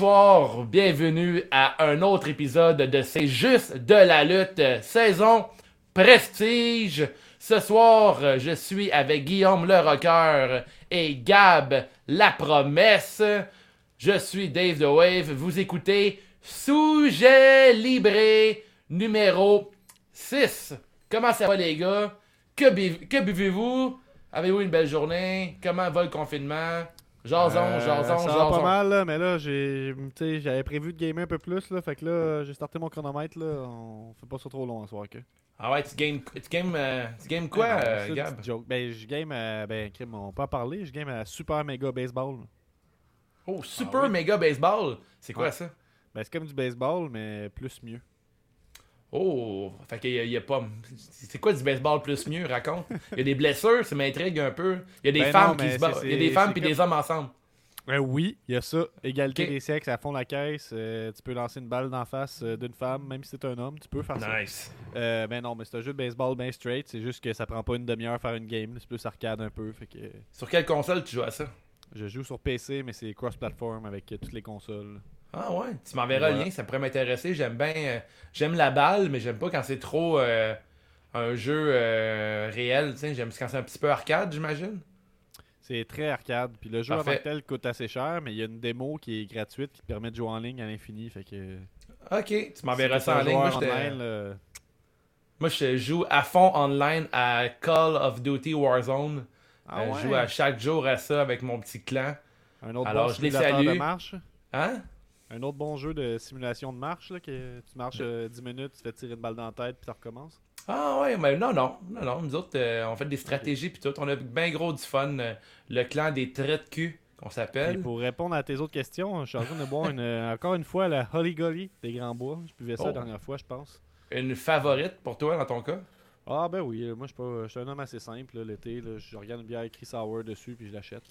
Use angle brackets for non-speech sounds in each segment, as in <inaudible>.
Bonsoir, bienvenue à un autre épisode de C'est juste de la lutte, saison prestige. Ce soir, je suis avec Guillaume le Rocker et Gab la promesse. Je suis Dave the Wave, vous écoutez Sujet Libré numéro 6. Comment ça va les gars? Que, bu- que buvez-vous? Avez-vous une belle journée? Comment va le confinement? Jason, Euh, jason, ça va jason. pas mal, là, mais là, j'ai, j'avais prévu de gamer un peu plus, là, fait que là, j'ai starté mon chronomètre, là, on fait pas ça trop long ce soir, que. Ah ouais, tu games, tu games, euh, tu games quoi, Ah euh, Gab? joke. Ben, je game à, ben, crime, on peut en parler, je game à Super Mega Baseball. Oh, Super Ah oui. Mega Baseball? C'est quoi Ouais. ça? Ben, c'est comme du baseball, mais plus mieux. Oh, fait qu'il y, a- il y a pas. C'est quoi du baseball plus mieux, raconte? Il y a des blessures, ça m'intrigue un peu. Il y a des Ben femmes non, qui se battent. Il y a des femmes puis comme- des hommes ensemble. Ben oui, il y a ça. Égalité des sexes à fond la caisse. euh, tu peux lancer une balle d'en face euh, d'une femme, même si c'est un homme, tu peux faire ça. Nice. Euh, ben non, mais c'est un jeu de baseball bien straight. C'est juste que ça prend pas une demi-heure faire une game. C'est plus arcade un peu. Fait que Sur quelle console tu joues à ça? je joue sur PC, mais c'est cross-platform avec toutes les consoles. Ah ouais, tu m'enverras le lien, ça pourrait m'intéresser. J'aime bien. euh, j'aime la balle, mais j'aime pas quand c'est trop euh, un jeu euh, réel. tu sais. J'aime quand c'est un petit peu arcade, j'imagine. C'est très arcade. Puis le jeu en tel coûte assez cher, mais il y a une démo qui est gratuite qui te permet de jouer en ligne à l'infini. Fait que. Ok, tu m'enverras si ça en ligne. Moi, online, là, moi, je joue à fond online à Call of Duty Warzone. Ah Euh, ouais? Je joue à chaque jour à ça avec mon petit clan. Un autre Alors, bon je les salue. de marche? Hein? Un autre bon jeu de simulation de marche, là, que tu marches euh, 10 minutes, tu fais tirer une balle dans la tête, puis ça recommence? Ah ouais, mais non, non, non, non. Nous autres, euh, on fait des stratégies puis tout. On a bien gros du fun. euh, le clan des traits de cul, qu'on s'appelle. pour répondre à tes autres questions, je suis en train de boire une, euh, encore une fois la Holly Golly des Grands Bois. Je buvais ça Oh. la dernière fois, je pense. Une favorite pour toi dans ton cas? Ah ben oui, moi je suis pas- je suis un homme assez simple l'été. Je regarde une bière écrit sour dessus puis je l'achète.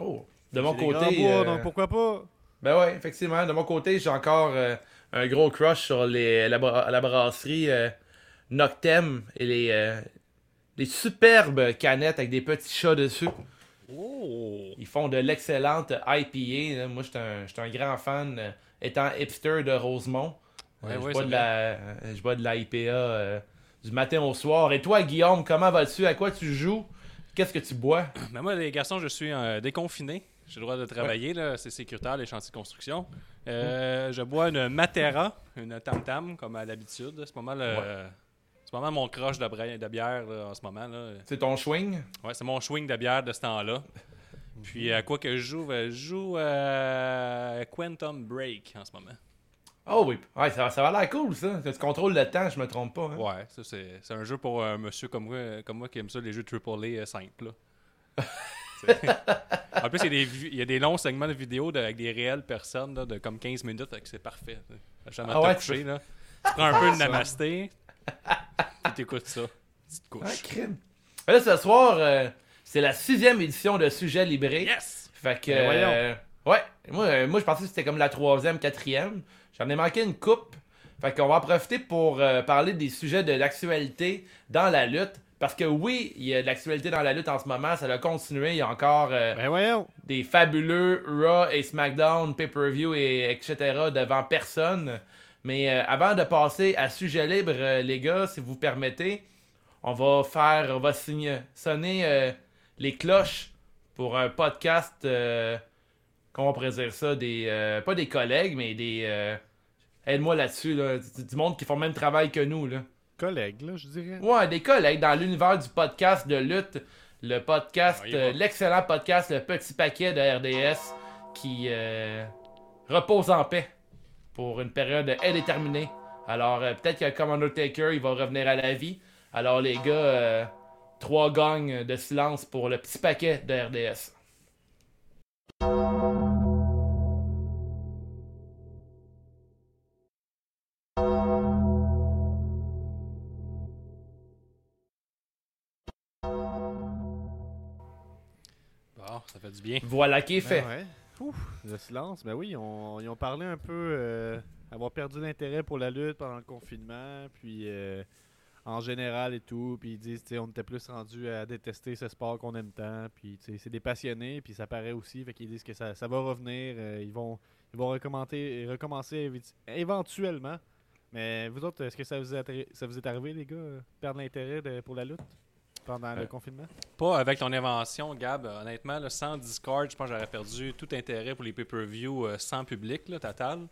Oh. De mon Grands côté. Bois, donc pourquoi pas? Ben ouais, effectivement. De mon côté, j'ai encore euh, un gros crush sur les, la, bra- la brasserie euh, Noctem et les, euh, les superbes canettes avec des petits chats dessus. Oh! Ils font de l'excellente IPA. Moi, j'étais un, un grand fan, euh, étant hipster de Rosemont. Ouais, Euh, je, bois de la, euh, je bois de la IPA euh, du matin au soir. Et toi, Guillaume, comment vas-tu? À quoi tu joues? Qu'est-ce que tu bois? Mais moi, les garçons, je suis euh, déconfiné. J'ai le droit de travailler, là, c'est sécuritaire, les chantiers de construction. Euh, Je bois une Matera, une Tam Tam, comme à l'habitude. C'est pas mal, euh, c'est pas mal mon crush de, de bière là, en ce moment. Là. C'est ton swing? Ouais, c'est mon swing de bière de ce temps-là. <laughs> Puis à quoi que je joue, je joue euh, Quantum Break en ce moment. Oh oui, ouais, ça, ça va l'air cool ça. Tu contrôles le temps, je me trompe pas. hein? Ouais, ça c'est c'est un jeu pour un monsieur comme moi, comme moi qui aime ça, les jeux AAA euh, simples. <laughs> en plus, il y, a des, il y a des longs segments de vidéos de- avec des réelles personnes là, de comme 15 minutes, fait que c'est parfait. Jamais Ah ouais, couché, tu là. Tu prends un peu de <laughs> namasté, puis t'écoutes ça. Petite Ah, couche. crime. Là, ce soir, euh, c'est la sixième édition de Sujet Libré. Yes! Fait que. Ben voyons. euh, ouais, moi, euh, moi je pensais que c'était comme la troisième, quatrième. J'en ai manqué une coupe. Fait qu'on va en profiter pour parler des sujets de l'actualité dans la lutte. Parce que oui, il y a de l'actualité dans la lutte en ce moment, ça va continuer. Il y a encore euh, Ben des fabuleux Raw et SmackDown, pay-per-view et etc. devant personne. Mais euh, avant de passer à sujet libre, euh, les gars, si vous permettez, on va faire, on va signer- sonner les cloches pour un podcast. comment on pourrait dire ça des, Pas des collègues, mais des. Aide-moi là-dessus, là, du, du monde qui font le même travail que nous. Là. Collègue, là, je dirais. Ouais, des collègues dans l'univers du podcast de lutte. Le podcast, euh, l'excellent podcast Le Petit Paquet de RDS qui euh, repose en paix pour une période indéterminée. Alors, euh, peut-être que comme Undertaker, il va revenir à la vie. Alors, les gars, trois gangs de silence pour le Petit Paquet de RDS. Ça fait du bien. Voilà qui est fait. Ben ouais. Ouf, le silence. Ben oui, ils ont, ils ont parlé un peu euh, avoir perdu l'intérêt pour la lutte pendant le confinement, puis euh, en général et tout. Puis ils disent, tu sais, on était plus rendu à détester ce sport qu'on aime tant. Puis tu sais, c'est des passionnés, puis ça paraît aussi. Fait qu'ils disent que ça, ça va revenir. euh, ils vont Ils vont recommencer, éventuellement. Mais vous autres, est-ce que ça vous, est ça vous est arrivé, les gars, perdre l'intérêt pour la lutte? Pendant le Euh, confinement? Pas avec ton invention, Gab. Honnêtement, là, sans Discord, je pense que j'aurais perdu tout intérêt pour les pay-per-view euh, sans public, là, total.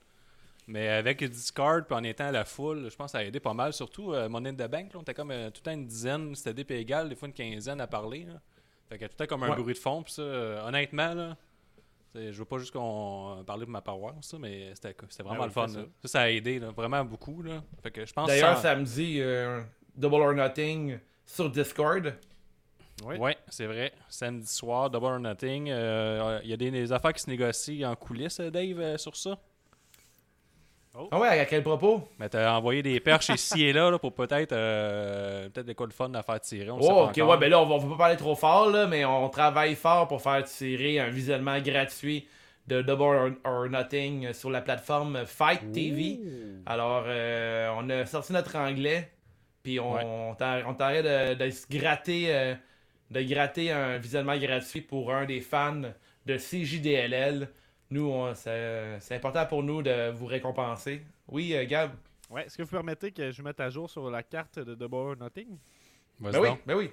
Mais avec Discord, puis en étant à la foule, je pense que ça a aidé pas mal. Surtout euh, Money in the Bank, là, on était comme euh, tout le temps une dizaine, c'était des pays égal, des fois une quinzaine à parler. Là. Fait que tout le temps comme un Ouais. bruit de fond. Puis ça, euh, honnêtement, là, je veux pas juste qu'on parle de ma paroisse, mais c'était vraiment Ah le fun. ça. Ça. ça a aidé là, vraiment beaucoup. Là. Fait que je pense D'ailleurs, sans- samedi, euh, Double or Nothing sur Discord. Oui. Oui, c'est vrai. Samedi soir, Double or Nothing. euh, Il y a des, des affaires qui se négocient en coulisses, euh, Dave, euh, sur ça? Ah ouais, à quel propos? Mais t'as envoyé des perches <laughs> ici et là, là, pour peut-être euh, peut-être des coups de fun à faire tirer. On le sait Oh, pas ok, encore. ouais, ben là, on va, on va pas parler trop fort, là, mais on travaille fort pour faire tirer un visionnement gratuit de Double or, or Nothing sur la plateforme Fight TV. Alors, euh, on a sorti notre anglais, puis on, Ouais. t'arrête de, de se gratter, euh, de gratter un visionnement gratuit pour un des fans de CJDLL. Nous, on- c'est c'est important pour nous de vous récompenser. Oui, euh, Gab? Ouais, est-ce que vous permettez que je mette à jour sur la carte de Double or Nothing? Vas-y Ben oui, ben oui.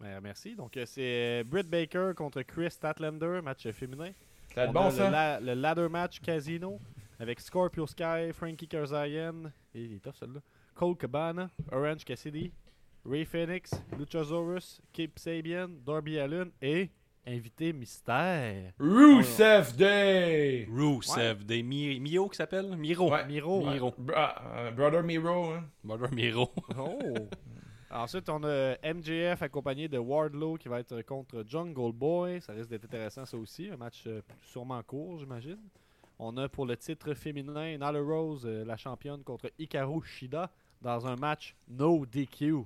Ben, merci. Donc, euh, c'est Britt Baker contre Chris Statlander, match féminin. Ça va être On bon, a ça? Le, la- le ladder match casino avec Scorpio Sky, Frankie Kazarian, et il est tough celui-là, Cole Cabana, Orange Cassidy, Ray Phoenix, Luchasaurus, Kip Sabian, Darby Allin et invité mystère. Rusev Day! Rusev, des Mi- Mio qui s'appelle? Miro. Ouais. Miro. Miro. Bro- euh, Brother Miro, hein? Brother Miro. Oh! <laughs> Ensuite, on a MJF accompagné de Wardlow qui va être contre Jungle Boy. Ça risque d'être intéressant, ça aussi. Un match euh, sûrement court, j'imagine. On a pour le titre féminin Nyla Rose, euh, la championne, contre Hikaru Shida dans un match no DQ.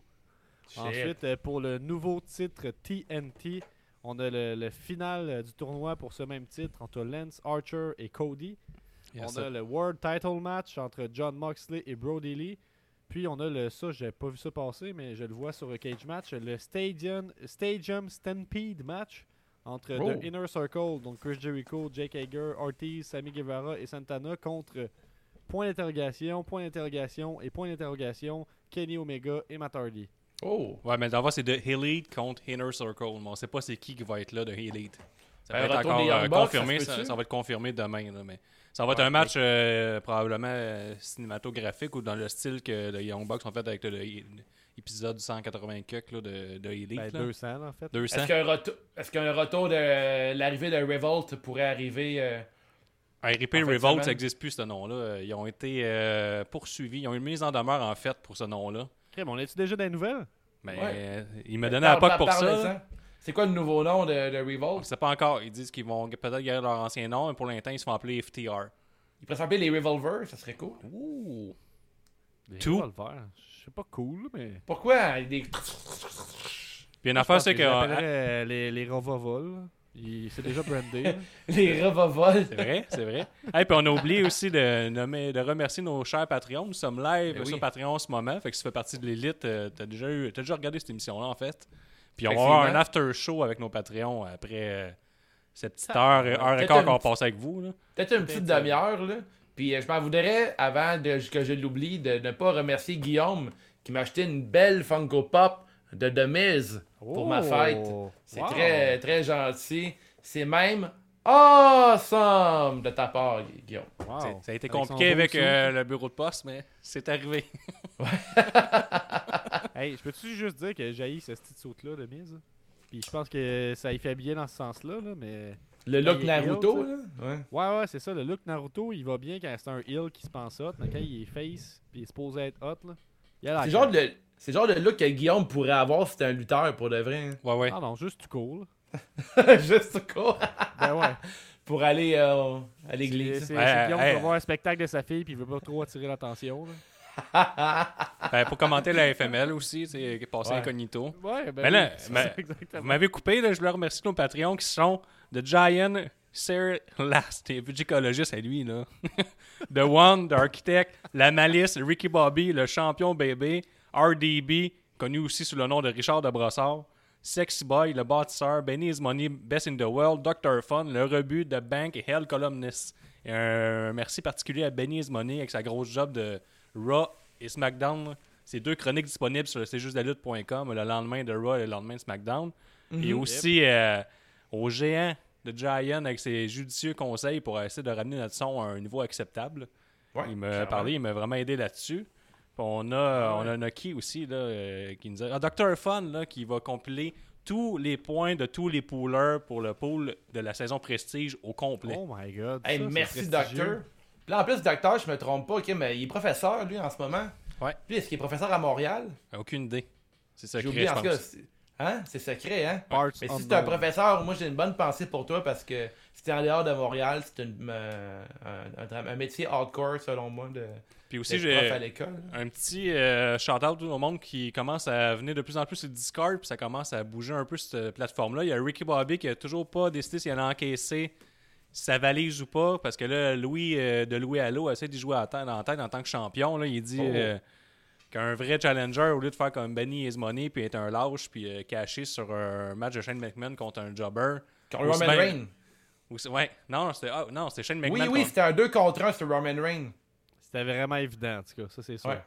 Ensuite, euh, pour le nouveau titre TNT, on a le, le final euh, du tournoi pour ce même titre entre Lance Archer et Cody. Yes, on a le World Title Match entre John Moxley et Brody Lee. Puis on a le ça, j'ai pas vu ça passer, mais je le vois sur le Cage Match, le Stadium, Stadium Stampede Match entre Oh. The Inner Circle, donc Chris Jericho, Jake Hager, Ortiz, Sammy Guevara et Santana contre point d'interrogation, point d'interrogation et point d'interrogation, Kenny Omega et Matt Hardy. Oh! Ouais, mais d'abord, c'est de Elite contre Inner Circle. Mais on sait pas c'est qui qui va être là de Elite. Ça Ben, va être retour encore euh, confirmé. ça va être confirmé demain. là, mais ça va être Ouais, un match euh, probablement euh, cinématographique ou dans le style que les Young Bucks ont fait avec l'épisode 180 cuck là, de, de Elite. Ben, là. 200 en fait. 200. Est-ce qu'un retour, est-ce qu'un retour de l'arrivée de Revolt pourrait arriver En de Revolt, ça n'existe plus ce nom-là. Ils ont été euh, poursuivis. Ils ont eu une mise en demeure en fait pour ce nom-là. Crème, on est-tu déjà dans les nouvelles? Mais Ouais. euh, ils me donnaient la Parle- POC pour ça. C'est quoi le nouveau nom de, de On Revolt? ne sait pas encore. Ils disent qu'ils vont peut-être garder leur ancien nom, mais pour l'instant, ils se font appeler FTR. Il pourrait s'appeler les Revolvers, ça serait cool. Ouh. Des Tout. revolvers. Je sais pas cool, mais. Pourquoi? Des... Puis une affaire, c'est que. euh, les, les. Il- C'est déjà brandé. <laughs> les Revolvers. C'est vrai, c'est vrai. Et puis on a oublié aussi de, nommer- de remercier nos chers Patreons. Nous sommes live Ben sur. Patreon en ce moment. Fait que si tu fais partie de l'élite, euh, t'as déjà, eu- t'as déjà regardé cette émission-là, en fait. Puis on va avoir un after show avec nos Patreons après euh, cette petite heure, heure et quart qu'on passer avec vous. Peut-être une petite demi-heure, là. Puis euh, je m'en voudrais, avant de, que je l'oublie, de ne pas remercier Guillaume qui m'a acheté une belle Funko Pop de The Miz pour ma Oh! fête. C'est Wow! très, très gentil. C'est même awesome de ta part, Gu- Guillaume. Wow. C'est- Ça a été compliqué avec euh, le bureau de poste, mais c'est arrivé. <laughs> Hey, je peux-tu juste dire que j'ai ce petit saut-là de mise? Puis je pense que ça y fait bien dans ce sens-là, là, mais. Le look il Naruto, là? Ouais. Ouais, ouais, c'est ça. Le look Naruto, il va bien quand c'est un heal qui se pense hot, mais quand il est face, puis il est supposé être hot, là. Il a la C'est genre claque. C'est le genre de look que Guillaume pourrait avoir si c'était un lutteur pour de vrai. hein. Ouais, ouais. Ah non, juste cool. <laughs> Juste quoi <laughs> Ben ouais. pour aller euh, à l'église. c'est- Ouais, Guillaume hey. va voir un spectacle de sa fille, puis il veut pas trop attirer l'attention. <laughs> Ben, pour commenter la FML aussi, c'est passé Ouais. incognito. Ouais, ben Mais là, oui, Vous m'avez coupé, là, je voulais remercier nos Patreons qui sont The Giant, Sarah Last, et musicologiste à lui, là. The One, The Architect, La Malice, Ricky Bobby, le champion bébé, RDB, connu aussi sous le nom de Richard de Brossard, Sexy Boy, le bâtisseur, Benny is Money, Best in the World, Dr. Fun, le rebut de Bank et Hell Columnist. Et un merci particulier à Benny Money avec sa grosse job de Raw et SmackDown. C'est deux chroniques disponibles sur lutte.com le lendemain de Raw et le lendemain de SmackDown. Et Mhm. aussi euh, au géant de Giant avec ses judicieux conseils pour essayer de ramener notre son à un niveau acceptable. Ouais, il m'a parlé, il m'a vraiment aidé là-dessus. Puis on a, on a Noki aussi, là, euh, qui nous a... Ah, Dr. Fun, là, qui va compiler tous les points de tous les poolers pour le pool de la saison Prestige au complet. Oh my god. Hey, ça, merci, docteur. Puis là, en plus, docteur, je me trompe pas, ok, mais il est professeur, lui, en ce moment. Ouais. Lui, est-ce qu'il est professeur à Montréal? Aucune idée. C'est secret, oublié, je en tout cas. pense. c'est- Hein? C'est secret, hein? Parts Mais si c'est un professeur, moi j'ai une bonne pensée pour toi parce que en dehors de Montréal, c'est euh, un, un- un métier hardcore selon moi de Puis aussi, j'ai prof à l'école. un petit euh, shout-out au monde qui commence à venir de plus en plus sur Discord, puis ça commence à bouger un peu cette plateforme-là. Il y a Ricky Bobby qui a toujours pas décidé s'il allait encaisser sa valise ou pas, parce que là, Louis euh, de Louis Allo essaie d'y jouer à tête, en tête en tant que champion. Là, il dit Oh. euh, qu'un vrai challenger, au lieu de faire comme Benny Is Money, puis être un lâche, puis caché sur un match de Shane McMahon contre un jobber. Roman Reigns. Ou c'est- ouais, non, c'était ah, non, c'était Shane McMahon. Oui, oui, contre- c'était un 2 contre 1 sur Roman Reigns. C'était vraiment évident, en tout cas. Ça, c'est sûr. Ouais.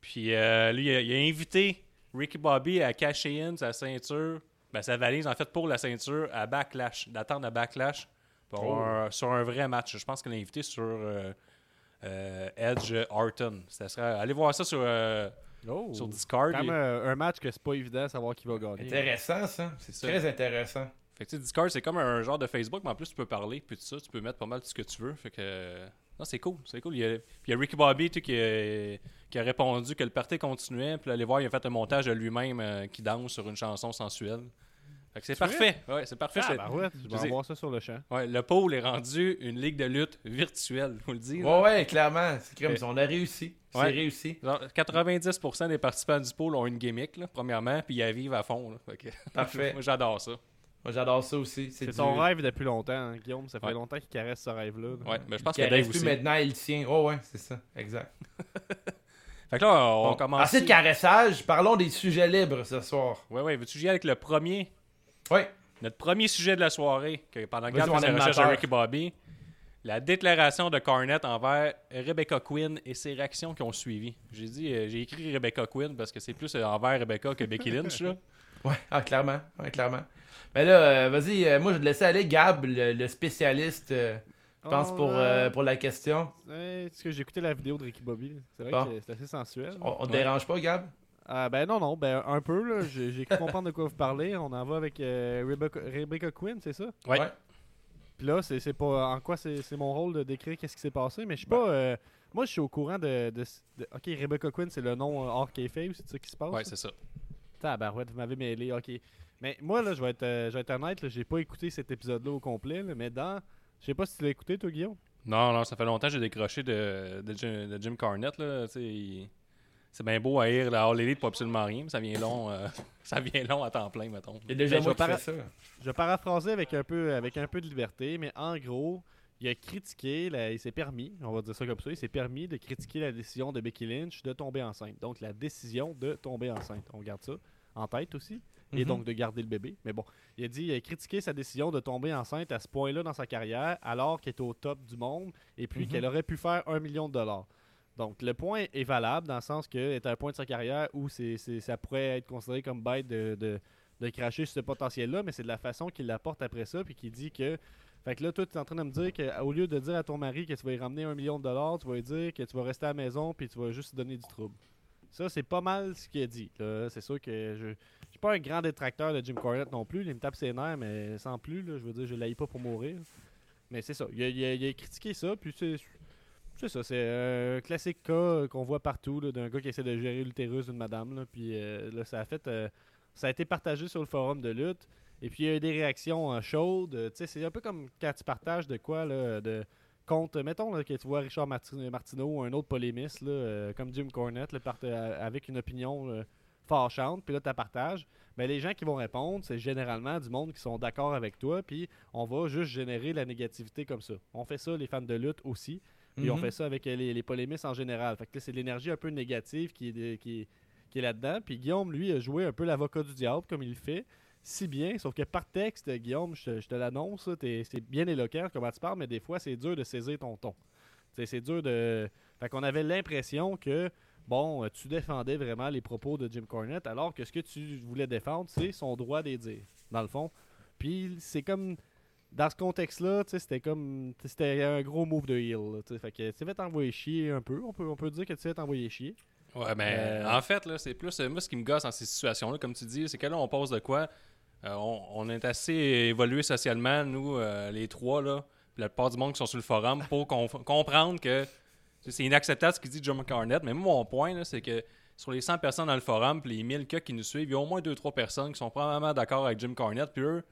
Puis euh, lui, il a, il a invité Ricky Bobby à cacher in sa ceinture, ben, sa valise en fait pour la ceinture à Backlash, d'attendre à Backlash pour Oh. un- sur un vrai match. Je pense qu'il l'a invité sur euh, euh, Edge Orton. Ça serait, allez voir ça sur, euh, Oh. sur Discord. Quand Il- même un match que c'est pas évident de savoir qui va gagner. Intéressant ça. C'est ça. très intéressant. Fait que, tu sais, Discord, c'est comme un genre de Facebook, mais en plus, tu peux parler, puis tout ça, tu peux mettre pas mal tout ce que tu veux. Fait que. euh, Non, c'est cool, c'est cool. Il y a, puis il y a Ricky Bobby tu sais, qui, a, qui a répondu que le party continuait, puis allez voir, il a fait un montage de lui-même euh, qui danse sur une chanson sensuelle. Fait que c'est parfait. Ouais, c'est parfait. Ah, C'est- bah ouais, je je vais sais- en voir ça sur le champ. ouais, le pôle est rendu une ligue de lutte virtuelle, vous le là. Ouais, ouais, clairement. C'est si on a réussi. C'est réussi. Genre, 90% des participants du pôle ont une gimmick, là, premièrement, puis ils la vivent à fond. là. Fait que- Parfait. <laughs> Moi, j'adore ça. Moi, j'adore ça aussi. C'est du- ton rêve depuis longtemps, hein, Guillaume. Ça fait Ouais. longtemps qu'il caresse ce rêve-là. là. Ouais, mais je pense que Dave plus aussi. maintenant, il tient. Oh, ouais, c'est ça. Exact. <laughs> Fait que là, on Bon, commence. Assez de caressage. Parlons des sujets libres ce soir. Ouais, ouais, veux-tu y aller avec le premier? Ouais. Notre premier sujet de la soirée, que pendant que mon faisait la recherche de animateur. Ricky Bobby, la déclaration de Cornette envers Rebecca Quinn et ses réactions qui ont suivi. J'ai dit, euh, j'ai écrit Rebecca Quinn parce que c'est plus euh, envers Rebecca que Becky Lynch. Là. <laughs> Ouais, ah, clairement. Ouais, clairement. Mais là, euh, vas-y, euh, moi, je vais te laisser aller, Gab, le, le spécialiste, euh, je pense, Oh, pour, euh, pour la question. Ouais, parce que j'ai écouté la vidéo de Ricky Bobby. C'est vrai Bon. que c'est assez sensuel. On, on te Ouais. dérange pas, Gab? Ah, ben non, non, ben un peu. là. J'ai cru comprendre de quoi vous parlez. On en va avec euh, Rebecca, Rebecca Quinn, c'est ça? Ouais. Puis là, c'est c'est pas en quoi c'est c'est mon rôle de décrire qu'est-ce qui s'est passé, mais je suis pas. euh, moi, je suis au courant de, de- de- Ok, Rebecca Quinn, c'est le nom euh, hors kayfabe, c'est ça qui se passe? Ouais, c'est ça. Tabarouette, vous m'avez mêlé, ok. Mais moi, là, je vais être, euh, je vais être honnête, j'ai pas écouté cet épisode-là au complet, là, mais dans. Je sais pas si tu l'as écouté, toi, Guillaume. Non, non, ça fait longtemps que j'ai décroché de, de, Jim, de Jim Cornette. Là, il- C'est bien beau à lire la All Elite pour absolument rien, mais ça vient long, euh, <laughs> ça vient long à temps plein, mettons. Il y a déjà je moi qui para- ça. Je vais paraphraser avec un peu, avec un peu de liberté, mais en gros, il a critiqué, la- il s'est permis, on va dire ça comme ça, il s'est permis de critiquer la décision de Becky Lynch de tomber enceinte. Donc la décision de tomber enceinte. On garde ça en tête aussi. Et Mhm. donc de garder le bébé. Mais bon, il a dit, il a critiqué sa décision de tomber enceinte à ce point-là dans sa carrière, alors qu'elle était au top du monde, et puis Mhm. qu'elle aurait pu faire un million de dollars. Donc le point est valable dans le sens qu'elle est à un point de sa carrière où c'est- ça pourrait être considéré comme bête de, de, de cracher sur ce potentiel-là, mais c'est de la façon qu'il l'apporte après ça, puis qu'il dit que. Fait que là, toi, tu es en train de me dire qu'au lieu de dire à ton mari que tu vas lui ramener un million de dollars, tu vas lui dire que tu vas rester à la maison, puis tu vas juste donner du trouble. Ça, c'est pas mal ce qu'il a dit. C'est sûr que je. Suis pas un grand détracteur de Jim Cornette non plus. Il me tape ses nerfs, mais sans plus. là. je veux dire, je l'haïs pas pour mourir. Mais c'est ça. Il a, critiqué ça, puis c'est. Ça, c'est un classique cas euh, qu'on voit partout d'un gars qui essaie de gérer l'utérus d'une madame. Puis euh, là, ça a fait. euh, ça a été partagé sur le forum de lutte. Et puis il y a eu des réactions euh, chaudes. Euh, tu sais, c'est un peu comme quand tu partages de quoi là, de contre. Mettons là, que tu vois Richard Marti- Martineau ou un autre polémiste là, euh, comme Jim Cornette là, part- avec une opinion fâchante, puis là tu partages. Mais les gens qui vont répondre, c'est généralement du monde qui sont d'accord avec toi, puis on va juste générer la négativité comme ça. On fait ça, les fans de lutte aussi. Puis on Mhm. fait ça avec les, les polémistes en général. Fait que là, c'est l'énergie un peu négative qui est, qui qui est là-dedans. Puis Guillaume, lui, a joué un peu l'avocat du diable, comme il le fait. Si bien, sauf que par texte, Guillaume, je te, je te l'annonce, t'es- c'est bien éloquent comment tu parles, mais des fois, c'est dur de saisir ton ton. C'est dur de. Fait qu'on avait l'impression que, bon, euh, tu défendais vraiment les propos de Jim Cornette, alors que ce que tu voulais défendre, c'est son droit des dire, dans le fond. Puis c'est comme. Dans ce contexte-là, tu sais, c'était comme. C'était un gros move de heel. là. Fait que tu vas t'envoyer chier un peu. On peut, on peut dire que tu vas t'envoyer chier. Ouais, mais Euh, en fait, là, c'est plus. euh, moi, ce qui me gosse dans ces situations-là, comme tu dis, c'est que là, on passe de quoi? Euh, on, est assez évolué socialement, nous, euh, les trois, là, la plupart du monde qui sont sur le forum, pour comprendre que c'est inacceptable ce qu'il dit John Carnett. Mais moi, mon point, c'est que sur les 100 personnes dans le forum, puis les 1000 cas qui nous suivent, il y a au moins 2-3 personnes qui sont probablement d'accord avec Jim Cornette, puis eux,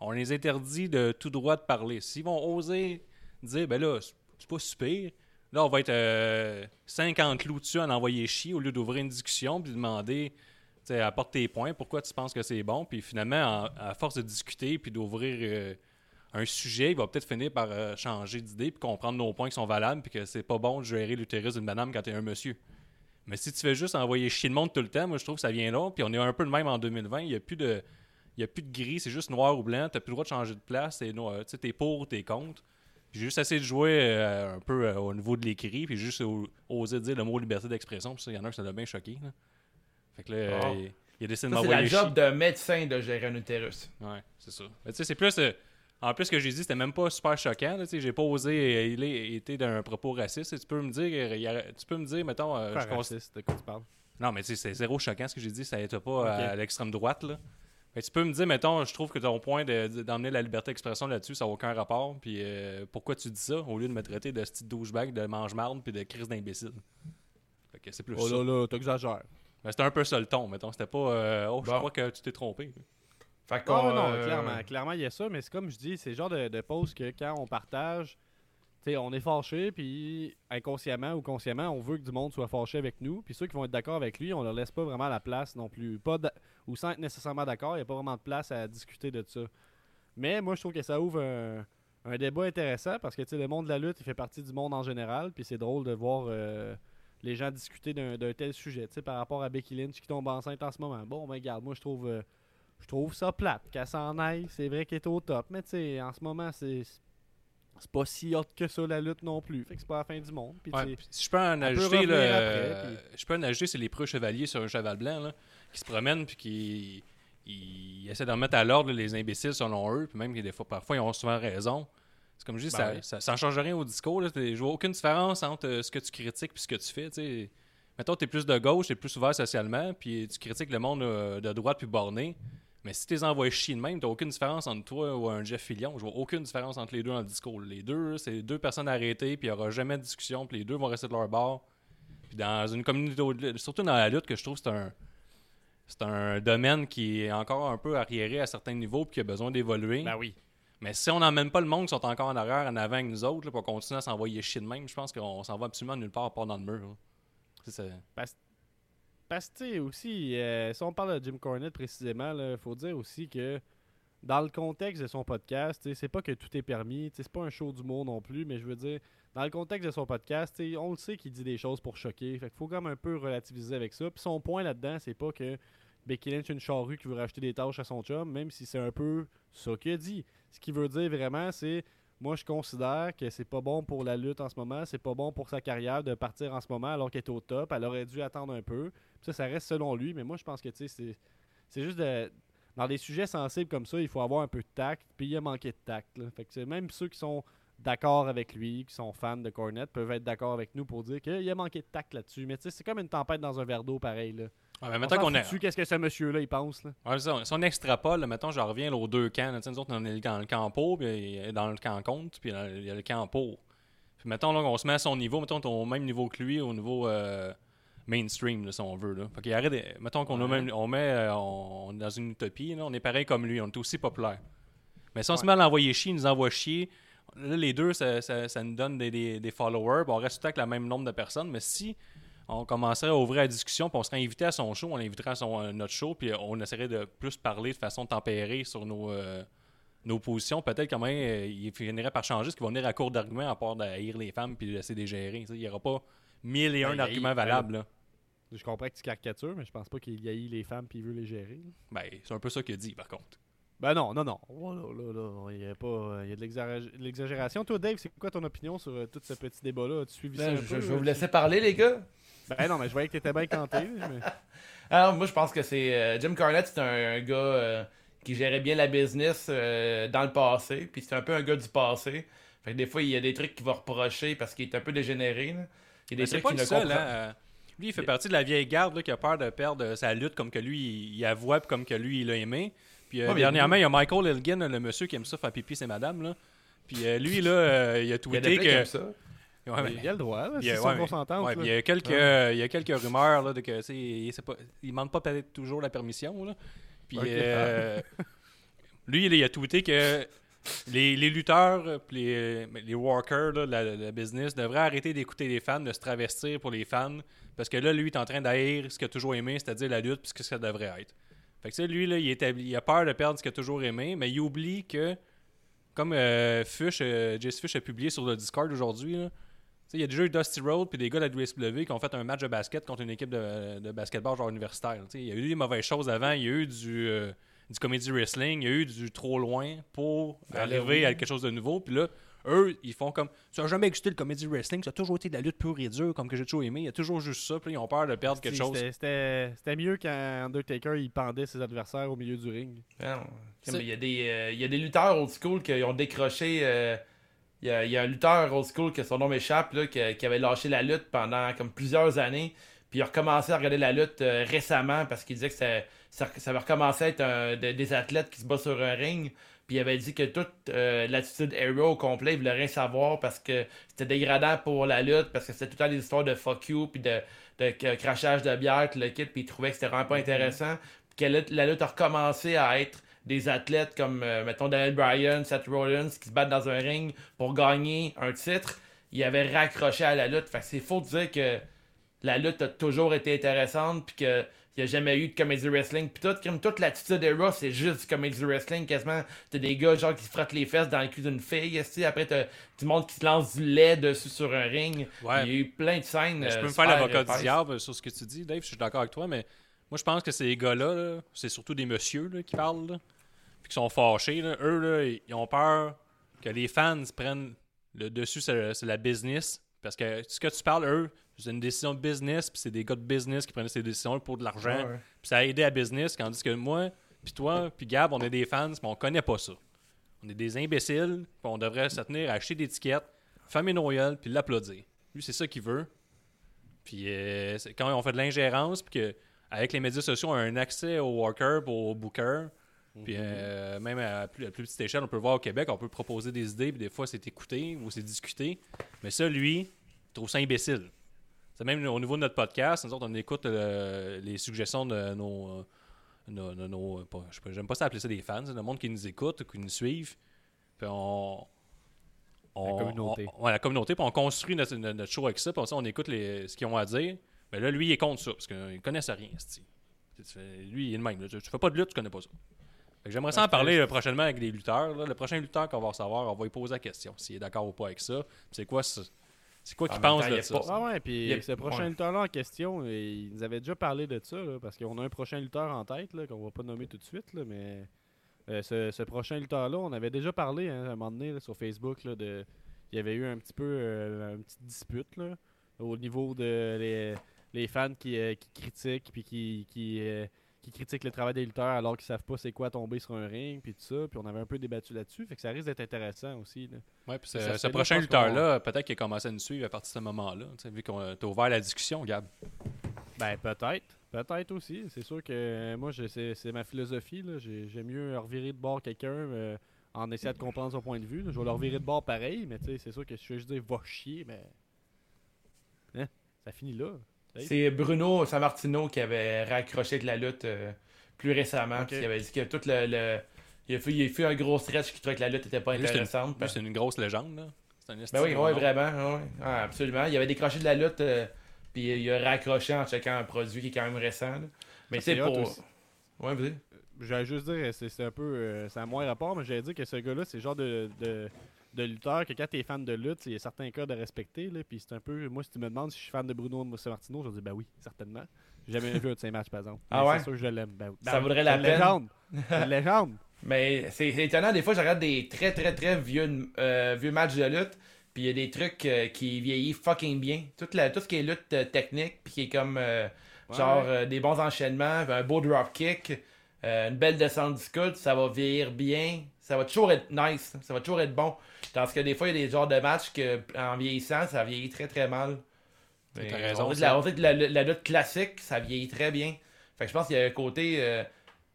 on les interdit de tout droit de parler. S'ils vont oser dire, ben là, c'est- pas super, là, on va être euh, 50 clous dessus à en envoyer chier au lieu d'ouvrir une discussion puis de demander, apporte tes points, pourquoi tu penses que c'est bon, puis finalement, en- à force de discuter puis d'ouvrir euh, un sujet, il va peut-être finir par euh, changer d'idée puis comprendre nos points qui sont valables puis que c'est pas bon de gérer l'utérus d'une madame quand t'es un monsieur. Mais si tu fais juste envoyer chier le monde tout le temps, moi je trouve que ça vient là. Puis on est un peu le même en 2020. Il n'y a plus de. A plus de gris, c'est juste noir ou blanc. T'as plus le droit de changer de place. No- tu t'es pour ou t'es contre. J'ai juste essayé de jouer euh, un peu euh, au niveau de l'écrit, puis juste oser dire le mot liberté d'expression. Il y en a un qui ça l'a bien choqué. Fait que là, Ah. euh, il a décidé de Ça, c'est la job de médecin de gérer un utérus. Ouais, c'est ça. Mais tu sais, c'est plus. euh, en plus, ce que j'ai dit, c'était même pas super choquant. là, tu sais, J'ai pas osé euh, il est- été d'un propos raciste. Tu peux me dire, euh, il y a- tu peux me dire, mettons, euh, je cons- raciste, de quoi tu parles? non, mais tu sais, c'est zéro choquant ce que j'ai dit, ça n'était pas à l'extrême droite. Là. Que tu peux me dire, mettons, je trouve que ton point de- de- d'emmener la liberté d'expression là-dessus, ça n'a aucun rapport. Puis euh, pourquoi tu dis ça au lieu de me traiter de style douchebag, de mange-marde, puis de crise d'imbécile? Fait que c'est plus Oh ça. là là, t'exagères. Mais c'était un peu ça le ton, mettons. C'était pas, euh, oh, je Bon. crois que tu t'es trompé. Fait Non, qu'on, non, non, euh, clairement, clairement, il y a ça, mais c'est comme je dis, c'est le genre de, de pause que quand on partage, tu sais, on est fâché, puis inconsciemment ou consciemment, on veut que du monde soit fâché avec nous, puis ceux qui vont être d'accord avec lui, on leur laisse pas vraiment la place non plus. Pas ou sans être nécessairement d'accord, il n'y a pas vraiment de place à discuter de ça. Mais moi, je trouve que ça ouvre un, un débat intéressant parce que tu sais, le monde de la lutte, il fait partie du monde en général, puis c'est drôle de voir euh, les gens discuter d'un tel sujet, par rapport à Becky Lynch qui tombe enceinte en ce moment. Bon, ben regarde, moi je trouve, euh, je trouve ça plate qu'elle s'en aille. C'est vrai qu'elle est au top, mais tu sais, en ce moment, c'est c'est pas si hot que ça la lutte non plus. Fait que c'est pas la fin du monde. Puis Ouais, si je peux en ajouter, revenir là, après, euh, je peux en ajouter, c'est les preux chevaliers sur un cheval blanc là, qui se promènent puis qui ils essaient de remettre à l'ordre les imbéciles selon eux, puis même que des fois, parfois, ils ont souvent raison. C'est comme je dis, Ben ça, oui. ça, ça change rien au discours. Là. Je vois aucune différence entre euh, ce que tu critiques et ce que tu fais. tu sais. Mettons, tu es plus de gauche, tu es plus ouvert socialement, puis tu critiques le monde euh, de droite puis borné. Mais si tu les envoies chier de même, tu aucune différence entre toi ou un Jeff Fillion. Je vois aucune différence entre les deux dans le discours. Les deux, c'est deux personnes arrêtées, puis il n'y aura jamais de discussion, puis les deux vont rester de leur bord. Puis dans une communauté, au- surtout dans la lutte, que je trouve c'est un, c'est un domaine qui est encore un peu arriéré à certains niveaux, puis qui a besoin d'évoluer. Ben oui. Mais si on n'emmène pas le monde qui sont encore en arrière, en avant avec nous autres, pour continuer à s'envoyer chier de même, je pense qu'on s'en va absolument nulle part, part dans le mur. Parce que, aussi, euh, si on parle de Jim Cornette précisément, il faut dire aussi que dans le contexte de son podcast, c'est pas que tout est permis, c'est pas un show d'humour non plus, mais je veux dire, dans le contexte de son podcast, on le sait qu'il dit des choses pour choquer, fait faut quand même un peu relativiser avec ça. Puis son point là-dedans, c'est pas que Becky Lynch est une charrue qui veut racheter des tâches à son chum, même si c'est un peu ça qu'il dit. Ce qu'il veut dire vraiment, c'est moi je considère que c'est pas bon pour la lutte en ce moment, c'est pas bon pour sa carrière de partir en ce moment alors qu'elle est au top, elle aurait dû attendre un peu. Puis ça, ça reste selon lui, mais moi je pense que c'est juste de. Dans des sujets sensibles comme ça, il faut avoir un peu de tact, puis il a manqué de tact. Fait même ceux qui sont d'accord avec lui, qui sont fans de Cornette, peuvent être d'accord avec nous pour dire qu'il a manqué de tact là-dessus. Mais c'est comme une tempête dans un verre d'eau pareil. Ouais, mais qu'on est. Qu'est-ce que ce monsieur-là, il pense là? Ouais, ça. Si on extrapole, là, mettons, je reviens là, aux deux camps. là. Nous autres, on est dans le camp pour, puis dans le camp contre, puis il y a le camp pour. Puis mettons, là, on se met à son niveau, mettons, on est au même niveau que lui, au niveau euh, mainstream, là, si on veut. Là. Fait qu'il arrête, de- mettons qu'on a Ouais. même, on met, euh, on, on est dans une utopie, là, on est pareil comme lui, on est aussi populaire. Mais si on se met à l'envoyer chier, il nous envoie chier. Là, les deux, ça, ça- ça nous donne des, des- des followers, on reste tout le temps avec le même nombre de personnes. Mais si on commencerait à ouvrir la discussion, puis on serait invité à son show, on l'inviterait à son, euh, notre show, puis on essaierait de plus parler de façon tempérée sur nos, euh, nos positions. Peut-être quand même, euh, il finirait par changer, ce qui va venir à court d'arguments, à part d'haïr les femmes puis de laisser dégérer. Tu Il n'y aura pas mille et un Ben, arguments valables. là. Je comprends que tu caricatures, mais je pense pas qu'il haït les femmes puis il veut les gérer. Ben, c'est un peu ça qu'il dit, par contre. Ben non, non, non. Oh là, là, là, il y a pas, il y a de l'exagé- de l'exagération. Toi, Dave, c'est quoi ton opinion sur euh, tout ce petit débat-là? Suivi ça Ben, un je, peu, je vais vous laisser parler, les gars. Ben non, mais je voyais que t'étais bien canté. mais... <laughs> Alors, moi, je pense que c'est. euh, Jim Cornette, c'est un, un gars euh, qui gérait bien la business euh, dans le passé. Puis c'est un peu un gars du passé. Fait que des fois, il y a des trucs qu'il va reprocher parce qu'il est un peu dégénéré. là. Il y a des c'est trucs qu'il le ne comprend hein, euh, Lui, il fait partie de la vieille garde là, qui a peur de perdre sa lutte comme que lui, il, avoue puis comme que lui, il l'a aimé. Puis euh, Ouais, dernièrement, il y a Michael Elgin, le monsieur qui aime ça faire pipi, c'est madame. Là. Puis euh, lui, là, euh, il a Il y a tweeté que... Ouais, mais- Il y a le droit, là, Il y a- ouais, mais-. Ouais, il y a quelques, Ouais. il y a quelques rumeurs là, de que il, pas, il demande pas peut-être toujours la permission. Là. Puis euh, lui, il a tweeté que les, les lutteurs, euh, les, les workers là, de la, la business devraient arrêter d'écouter les fans, de se travestir pour les fans, parce que là, lui, il est en train d'haïr ce qu'il a toujours aimé, c'est-à-dire la lutte, puis ce que ça devrait être. Fait que lui, là, il, a peur de perdre ce qu'il a toujours aimé, mais il oublie que, comme euh, Fuchs, euh, Jess a publié sur le Discord aujourd'hui, il y a déjà eu Dusty Road puis des gars de la WSW qui ont fait un match de basket contre une équipe de, de basketball genre universitaire. Tu sais, Il y a eu des mauvaises choses avant, il y a eu du, euh, du comedy wrestling, il y a eu du trop loin pour Ben arriver oui. à quelque chose de nouveau. Puis là, eux, ils font comme ça n'a jamais existé le comedy wrestling, ça a toujours été de la lutte pure et dure, comme que j'ai toujours aimé. Il y a toujours juste ça, puis ils ont peur de perdre quelque chose. c'était- mieux quand Undertaker il pendait ses adversaires au milieu du ring. Mais Il y, a des, euh, il y a des lutteurs old school qui ont décroché. euh, il, y a, il y a un lutteur old school que son nom m'échappe, là, qui, qui avait lâché la lutte pendant comme plusieurs années. Puis il a recommencé à regarder la lutte euh, récemment parce qu'il disait que ça, ça, ça avait recommencé à être un- de- des athlètes qui se battent sur un ring. Puis il avait dit que toute euh, l'attitude hero au complet, il voulait rien savoir parce que c'était dégradant pour la lutte, parce que c'était tout le temps des histoires de fuck you, puis de, de c- crachage de bière, le kit, puis il trouvait que c'était vraiment pas intéressant. Puis que la la lutte a recommencé à être des athlètes comme, euh, mettons, Daniel Bryan, Seth Rollins, qui se battent dans un ring pour gagner un titre. Il avait raccroché à la lutte. Fait que c'est faux de dire que la lutte a toujours été intéressante, puis qu'il n'y a jamais eu de comedy wrestling. Puis tout, comme toute l'attitude de Raw, c'est juste du comedy wrestling quasiment. T'as des gars genre qui se frottent les fesses dans le cul d'une fille, après t'as du monde qui se lance du lait dessus sur un ring. Ouais. Il y a eu plein de scènes. Je euh, peux me faire l'avocat du diable sur ce que tu dis, Dave. Je suis d'accord avec toi, mais moi, je pense que ces gars-là, là, c'est surtout des messieurs là, qui parlent, là, puis qui sont fâchés. là. Eux, là, ils ont peur que les fans prennent le dessus sur la business. Parce que ce que tu parles, eux, c'est une décision de business, puis c'est des gars de business qui prenaient ces décisions pour de l'argent. Ouais. Puis ça a aidé à business, tandis que moi, puis toi, puis Gab, on est des fans, mais on connaît pas ça. On est des imbéciles, puis on devrait se tenir à acheter des tickets, fermer nos puis l'applaudir. Lui, c'est ça qu'il veut. Puis euh, c'est- quand on fait de l'ingérence, puis que avec les médias sociaux, on a un accès au worker, au booker, puis euh, même à plus, à plus petite échelle, on peut le voir au Québec, on peut proposer des idées, puis des fois c'est écouté ou c'est discuté. Mais ça, lui, il trouve ça imbécile. C'est même au niveau de notre podcast, nous autres, on écoute euh, les suggestions de nos. euh, nos, nos- nos- pas- j'aime pas ça appeler ça des fans, c'est le monde qui nous écoute, qui nous suivent. Puis on. on- communauté. on- ouais, la communauté, puis on construit notre, show avec ça, puis on, on écoute les, ce qu'ils ont à dire. Mais là, lui, il est contre ça, parce qu'il connaissent rien, c'ti. Tu fais- Lui, il est le même. Tu, tu fais pas de lutte, tu connais pas ça. J'aimerais ça en parler euh, prochainement avec des lutteurs. là. Le prochain lutteur qu'on va recevoir, on va lui poser la question s'il est d'accord ou pas avec ça. C'est quoi ce- c'est quoi qu'il même pense temps, de ça? pas- Ah ouais, puis ce prochain Ouais. lutteur-là en question, euh, il nous avait déjà parlé de ça, là, parce qu'on a un prochain lutteur en tête, qu'on va pas nommer tout de suite, là, mais euh, ce, ce prochain lutteur-là, on avait déjà parlé hein, à un moment donné là, sur Facebook, là, de, il y avait eu un petit peu euh, une petite dispute là, au niveau de les, les fans qui, euh, qui critiquent puis qui, qui, euh, qui critiquent le travail des lutteurs alors qu'ils savent pas c'est quoi tomber sur un ring puis tout ça, puis on avait un peu débattu là-dessus, fait que ça risque d'être intéressant aussi. Là. Ouais, puis ce, prochain lutteur-là, peut-être qu'il a commencé à nous suivre à partir de ce moment-là. Vu qu'on t'a ouvert la discussion, Gab. Ben peut-être. Peut-être aussi. C'est sûr que euh, moi, c'est c'est ma philosophie. J'aime mieux revirer de bord quelqu'un euh, en essayant de comprendre son point de vue. là. Je vais le revirer de bord pareil, mais tu sais, c'est sûr que si je veux juste dire va chier, mais. Hein? Ça finit là. C'est Bruno Sammartino qui avait raccroché avec la lutte euh, plus récemment. Ok. puis Il avait dit que tout le. le- il, a fait, il a fait un gros stretch qui trouvait que la lutte était pas c'est intéressante. Parce- c'est une grosse légende. Là. C'est un Ben oui, de ouais, vraiment. ouais. Ah, absolument. Il avait décroché de la lutte, euh, puis il a raccroché en checkant un produit qui est quand même récent. là. Mais c'est pour. aussi. Ouais, vas-y. J'allais juste dire, c'est c'est un peu. euh, ça a moins rapport, mais j'allais dire que ce gars-là, c'est le genre de, de, de lutteur que quand t'es fan de lutte, il y a certains cas de respecter. Là, puis c'est un peu. Moi, si tu me demandes si je suis fan de Bruno Martino, je vais dire ben oui, certainement. J'ai jamais vu un de ses matchs, par exemple. Ah ouais? C'est sûr que je l'aime. Ben, Ça ben, vaudrait c'est la une peine. légende. <laughs> Une légende. Mais c'est étonnant, des fois, je regarde des très, très, très vieux, euh, vieux matchs de lutte, puis il y a des trucs euh, qui vieillissent fucking bien. Toute la, tout ce qui est lutte euh, technique, puis qui est comme, euh, genre, Ouais. euh, des bons enchaînements, un beau drop kick, euh, une belle descente du coude, ça va vieillir bien. Ça va toujours être nice, ça va toujours être bon. Tandis que des fois, il y a des genres de matchs que, en vieillissant, ça vieillit très, très mal. T'as raison, On la, on dirait que la- la lutte classique, ça vieillit très bien. Fait que je pense qu'il y a un côté. euh,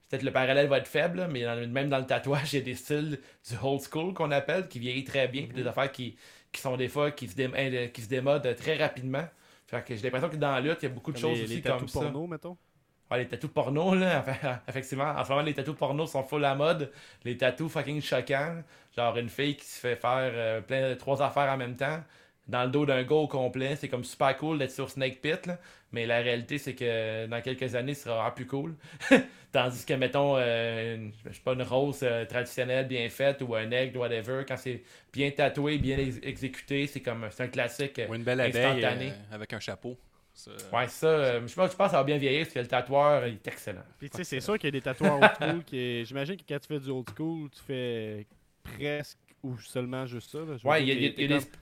Peut-être le parallèle va être faible, mais dans- même dans le tatouage, il y a des styles du old school qu'on appelle, qui vieillit très bien, puis des affaires qui, qui sont des fois qui se, dé- euh, qui se démodent très rapidement. Fait que j'ai l'impression que dans la lutte, il y a beaucoup de Comme choses les, aussi les comme ça. porno, mettons. Ouais, les tatous porno, là, enfin, <laughs> effectivement. En ce moment, les tatous porno sont full à mode. Les tatous fucking choquants. Genre une fille qui se fait faire euh, plein de trois affaires en même temps. Dans le dos d'un gars au complet. C'est comme super cool d'être sur Snake Pit, là. Mais la réalité, c'est que dans quelques années, ce sera plus cool. <laughs> Tandis que, mettons, euh, une- je sais pas, une rose euh, traditionnelle bien faite ou un aigle, whatever, quand c'est bien tatoué, bien ex- exécuté, c'est comme c'est un classique. euh, Ou une belle abeille Instantané. euh, avec un chapeau. Ça, Ouais, ça, euh, je pense, je pense que ça va bien vieillir parce que le tatoueur, il est excellent. Puis tu sais, c'est sûr qu'il y a des tatoueurs old school qui. J'imagine que quand tu fais du old school, tu fais presque ou seulement juste ça. là. Ouais, il y a, il y a- t'es- il y a t'es des comme-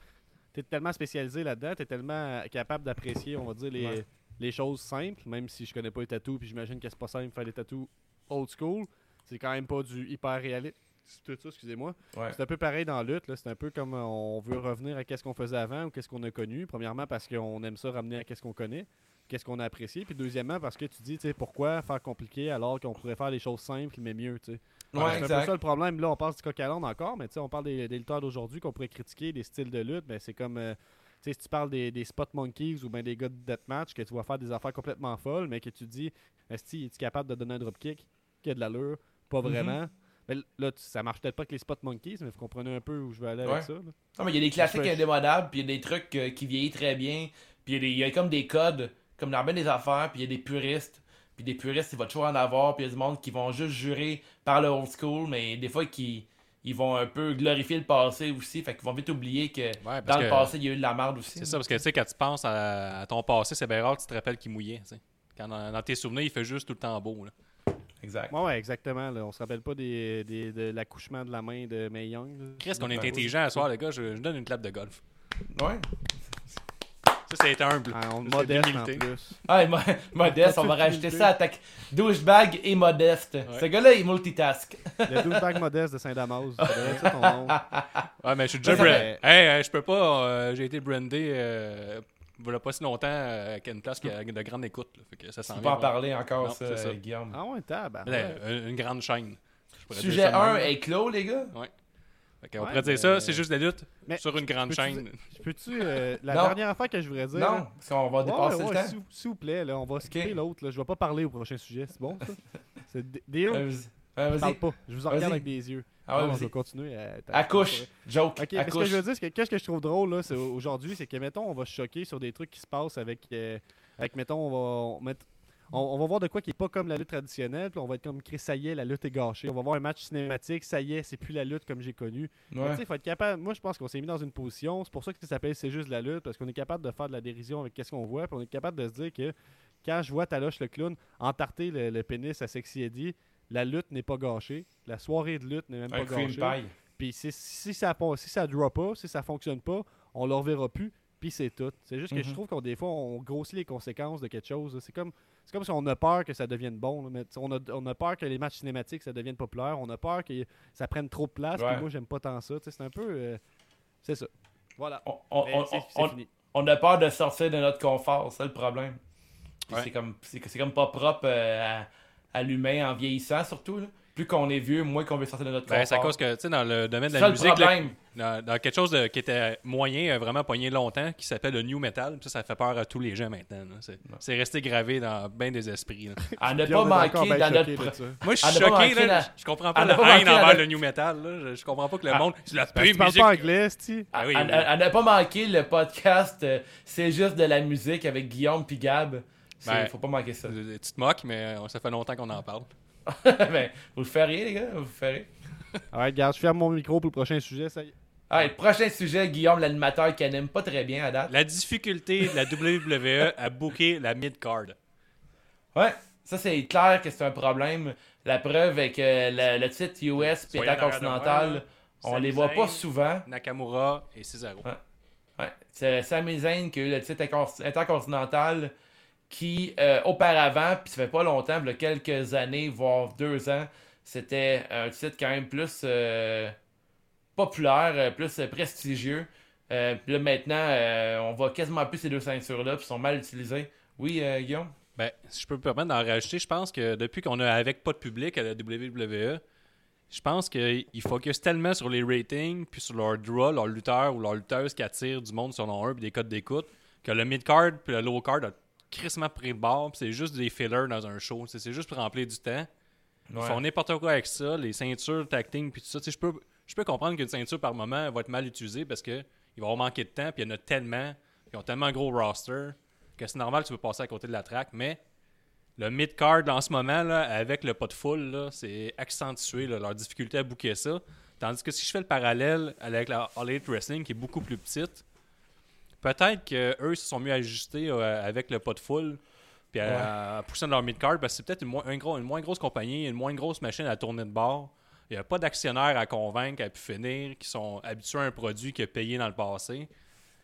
T'es tellement spécialisé là-dedans, t'es tellement capable d'apprécier, on va dire, les, Ouais. les choses simples, même si je connais pas les tatous, puis j'imagine que c'est pas simple de faire des tatous old school. C'est quand même pas du hyper réaliste. Tout ça, excusez-moi. Ouais. C'est un peu pareil dans la lutte. là. C'est un peu comme euh, on veut revenir à qu'est-ce qu'on faisait avant ou qu'est-ce qu'on a connu. Premièrement, parce qu'on aime ça ramener à qu'est-ce qu'on connaît, qu'est-ce qu'on a apprécié. Puis deuxièmement, parce que tu dis, tu sais, pourquoi faire compliqué alors qu'on pourrait faire les choses simples mais mieux, tu sais. Ouais, c'est un peu ça le problème. Là, on passe du coq encore, mais tu sais, on parle des, des lutteurs d'aujourd'hui qu'on pourrait critiquer, des styles de lutte. Ben, c'est comme, euh, tu sais, si tu parles des, des spot monkeys ou ben des gars de deathmatch, que tu vas faire des affaires complètement folles, mais que tu dis, est-ce es-tu capable de donner un dropkick? Qui a de l'allure? Pas Mhm. vraiment. Mais là, ça marche peut-être pas avec les spot monkeys, mais vous comprenez un peu où je veux aller Ouais. avec ça. là. Non, mais il y a des classiques indémodables, puis il y a des trucs euh, qui vieillissent très bien, puis il y, a y comme des codes, comme dans bien des affaires, puis il y a des puristes, puis des puristes, il va toujours en avoir, puis il y a du monde qui vont juste jurer par le old school, mais des fois qui ils vont un peu glorifier le passé aussi, fait qu'ils vont vite oublier que Ouais, dans que le passé, il y a eu de la merde aussi. C'est ça, parce que tu sais, quand tu penses à, à ton passé, c'est bien rare que tu te rappelles qu'il mouillait. Quand dans, dans tes souvenirs, il fait juste tout le temps beau. Là. Exact. Ouais, ouais, exactement. Là. On se rappelle pas des, des- de l'accouchement de la main de May Young. Chris, qu'on est Ben, intelligent à soir, les gars, je, je donne une clap de golf. Ouais. Ça, c'est humble. Ah, on modeste en l'humilité. plus. Ah, mo- <laughs> modeste, on va rajouter ça à ta douchebag et modeste. Ce gars-là, il multitask. Le douchebag modeste de Saint-Damas. Ça ton nom. Ouais, mais je suis déjà Ça, brand- c'est- Hey, hey, je peux pas. euh, J'ai été brandé euh, il y a pas si longtemps euh, qu'à une place qui a de grande écoute. là. Fait que ça Tu s'en peux vient. pas en parler encore, Non, ça, c'est ça. euh, Guillaume. Ah ouais, tab. Ouais, une, une grande chaîne. Je pourrais dire Sujet ça de 1 même. est clos, les gars. Fait qu'on Ouais, pourrait dire mais- ça, c'est juste la lutte Mais sur une grande peux-tu chaîne. Je peux-tu. euh, la Non. dernière affaire que je voudrais dire. Non, là- parce qu'on va Ouais, dépasser ouais, le ouais, temps. S'il s'il vous plaît, là, on va skipper l'autre. là. Je vais pas parler au prochain sujet. C'est bon, ça? C'est d- deal? Euh, vas-y. Euh, Je vas-y. parle pas. Je vous en regarde Vas-y. avec des yeux. Ah ouais, Non, je vais continuer. à- Accouche. Joke. Ok, mais ce que je veux dire, c'est que qu'est-ce que je trouve drôle là, c'est aujourd'hui, c'est que mettons, on va se choquer sur des trucs qui se passent avec, euh, avec mettons, on va, on, mettre- on- on va voir de quoi qui est pas comme la lutte traditionnelle, puis on va être comme Chris, ça y est, la lutte est gâchée. On va voir un match cinématique, ça y est, c'est plus la lutte comme j'ai connu. Ouais. Faut être capable. Moi, je pense qu'on s'est mis dans une position. C'est pour ça que ça s'appelle c'est juste la lutte, parce qu'on est capable de faire de la dérision avec qu'est-ce qu'on voit, puis on est capable de se dire que quand je vois Taloche le clown entarter le, le pénis à Sexy Eddie, la lutte n'est pas gâchée. La soirée de lutte n'est même pas gâchée. pie. Puis si, si ça si ça drop pas, si ça fonctionne pas, on le reverra plus. Puis c'est tout. C'est juste que je Mhm. trouve qu'on des fois on grossit les conséquences de quelque chose. C'est comme c'est comme si on a peur que ça devienne bon. là. Mais on, a, on a peur que les matchs cinématiques ça devienne populaire. On a peur que ça prenne trop de place. Puis Ouais. moi j'aime pas tant ça. C'est un peu euh, c'est ça. Voilà. On, on- fini. a peur de sortir de notre confort, c'est le problème. Puis Ouais. C'est comme, c'est c'est comme pas propre euh, à, à l'humain en vieillissant, surtout. là. Plus qu'on est vieux, moins qu'on veut sortir de notre Ben, confort. c'est à cause que, tu sais, dans le domaine de la ça musique, là, dans, dans quelque chose de- qui était moyen, euh, vraiment poigné longtemps, qui s'appelle le new metal, ça, ça fait peur à tous les gens maintenant. C'est, c'est resté gravé dans bien des esprits. là. À ne pas manquer dans notre. Moi, je À suis ne pas choqué, là, la- je, comprends à pas ne la pas haine la- envers le new metal. Là. Je, je comprends pas que le Ah. monde. C'est la Ben, pire tu musique. pas anglais, Sti? Ah oui, à, oui. à- à ne pas manquer le podcast euh, C'est juste de la musique avec Guillaume puis Gab. C'est- Ben, faut pas manquer ça. Tu te moques, mais euh, ça fait longtemps qu'on en parle. <laughs> ben, vous le ferez, les gars, vous le ferez. <laughs> Ouais, regarde, je ferme mon micro pour le prochain sujet. Ça y est. Prochain sujet, Guillaume, l'animateur qui anime pas très bien à date. La difficulté de la WWE à booker la mid-card. Ouais, ça c'est clair que c'est un problème. La preuve est que le, le titre US et Intercontinental, on les voit pas souvent. Nakamura et Cesaro. Ouais. Ouais. C'est Sami Zayn qui a eu le titre intercontinental qui, euh, auparavant, puis ça fait pas longtemps, il quelques années, voire deux ans, c'était un titre quand même plus euh, populaire, euh, plus prestigieux. Puis là, maintenant, on voit quasiment plus ces deux ceintures-là, puis sont mal utilisées. Oui, Guillaume? Ben, si je peux me permettre d'en rajouter, je pense que depuis qu'on a avec pas de public à la WWE, je pense qu'ils focusent tellement sur les ratings, puis sur leur draw, leur lutteur ou leur lutteuse qui attire du monde selon eux, puis des codes d'écoute, que le mid-card puis le low-card a crissement pris le bord, c'est juste des fillers dans un show. C'est juste pour remplir du temps. Ils Ouais. font n'importe quoi avec ça, les ceintures, tacting, puis tout ça. Je peux, je peux comprendre qu'une ceinture par moment va être mal utilisée parce que il va avoir manqué de temps, puis il y en a tellement, ils ont tellement un gros roster que c'est normal que tu peux passer à côté de la track, mais le mid-card en ce moment, là, avec le pas de full, là, c'est accentué là, leur difficulté à booker ça. Tandis que si je fais le parallèle avec la All Elite Wrestling, qui est beaucoup plus petite, peut-être qu'eux se sont mieux ajustés euh, avec le pas de full, puis à, à pousser dans leur mid-card, parce que c'est peut-être une, moins- un gros- une moins grosse compagnie, une moins grosse machine à tourner de bord. Il n'y a pas d'actionnaires à convaincre, à pu finir, qui sont habitués à un produit qui a payé dans le passé.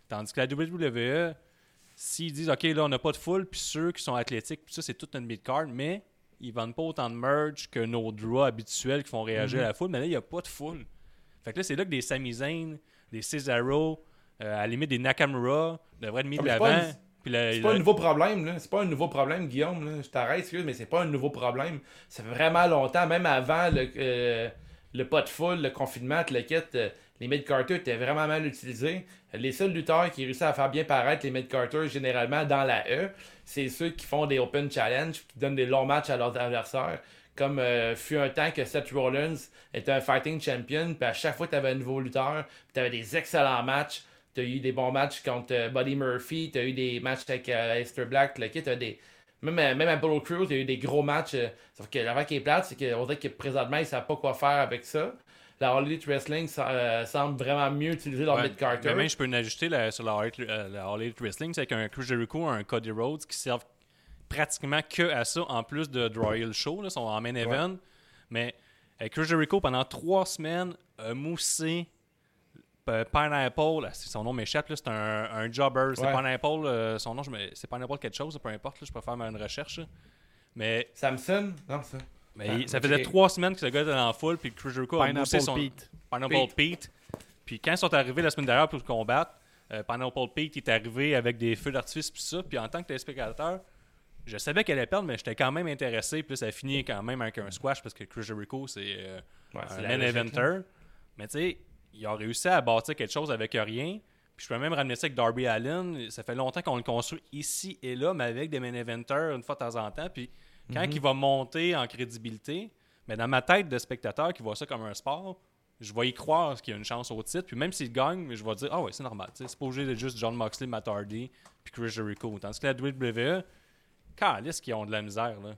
Tandis que la WWE, s'ils disent OK, là, on n'a pas de foule, puis ceux qui sont athlétiques, puis ça, c'est toute notre mid-card, mais ils vendent pas autant de merch que nos draws habituels qui font réagir à la foule, mais là, il n'y a pas de foule. Fait que là, c'est là que des Sami Zayn, des Cesaro, euh, à la limite des Nakamura devraient être mis Ah, de mais c'est pas l'avant. une- C'est pas un nouveau problème, là. C'est pas un nouveau problème, Guillaume. Là. Je t'arrête, excuse, mais c'est pas un nouveau problème. Ça fait vraiment longtemps, même avant le, euh, le pas de foule, le confinement, le kit, euh, les mid-carters étaient vraiment mal utilisés. Les seuls lutteurs qui réussissent à faire bien paraître les mid-carters, généralement dans la E, c'est ceux qui font des open challenge, qui donnent des longs matchs à leurs adversaires. Comme euh, fut un temps que Seth Rollins était un fighting champion, puis à chaque fois que tu avais un nouveau lutteur, puis tu avais des excellents matchs. Tu as eu des bons matchs contre euh, Buddy Murphy, tu as eu des matchs avec euh, Aleister Black, le kit, des. Même, euh, même à Apollo Crews, tu as eu des gros matchs. euh, sauf que l'affaire qui est plate, c'est qu'on dirait que présentement, ils ne savent pas quoi faire avec ça. La All Elite Wrestling ça, euh, semble vraiment mieux utiliser leur Ouais, mid-carter. même, je peux la- sur la All, Elite- euh, la All Elite Wrestling, c'est qu'un Chris Jericho, un Cody Rhodes qui servent pratiquement que à ça, en plus de Royal Show, là, sont en main event. Mais euh, Chris Jericho, pendant trois semaines, a moussé euh, Pineapple, là, c'est- son nom m'échappe, c'est un, un jobber. C'est Ouais. Pineapple, euh, son nom, c'est Pineapple quelque chose, peu importe, là, je peux faire une recherche. là. Mais, Samson Non, ça. mais Ah, il- ça faisait trois semaines que ce gars était dans la foule, puis Chris Jericho a moussé Pineapple son... Pete. Pineapple Pete. Puis quand ils sont arrivés la semaine dernière pour le combattre, euh, Pineapple Pete est arrivé avec des feux d'artifice puis ça. Puis en tant que téléspectateur, je savais qu'elle allait perdre, mais j'étais quand même intéressé. Puis ça a fini quand même avec un squash parce que Chris Jericho, c'est euh, Ouais, un main eventer. Mais tu sais, il a réussi à bâtir quelque chose avec rien. Puis je peux même ramener ça avec Darby Allen. Ça fait longtemps qu'on le construit ici et là, mais avec des main eventers une fois de temps en temps. Puis quand Mhm. il va monter en crédibilité, mais dans ma tête de spectateur qui voit ça comme un sport, je vais y croire qu'il y a une chance au titre. Puis même s'il gagne, je vais dire Ah ouais, c'est normal. C'est pas obligé d'être juste John Moxley, Matt Hardy, puis Chris Jericho. Tandis que la WWE, calice qui ont de la misère. Là.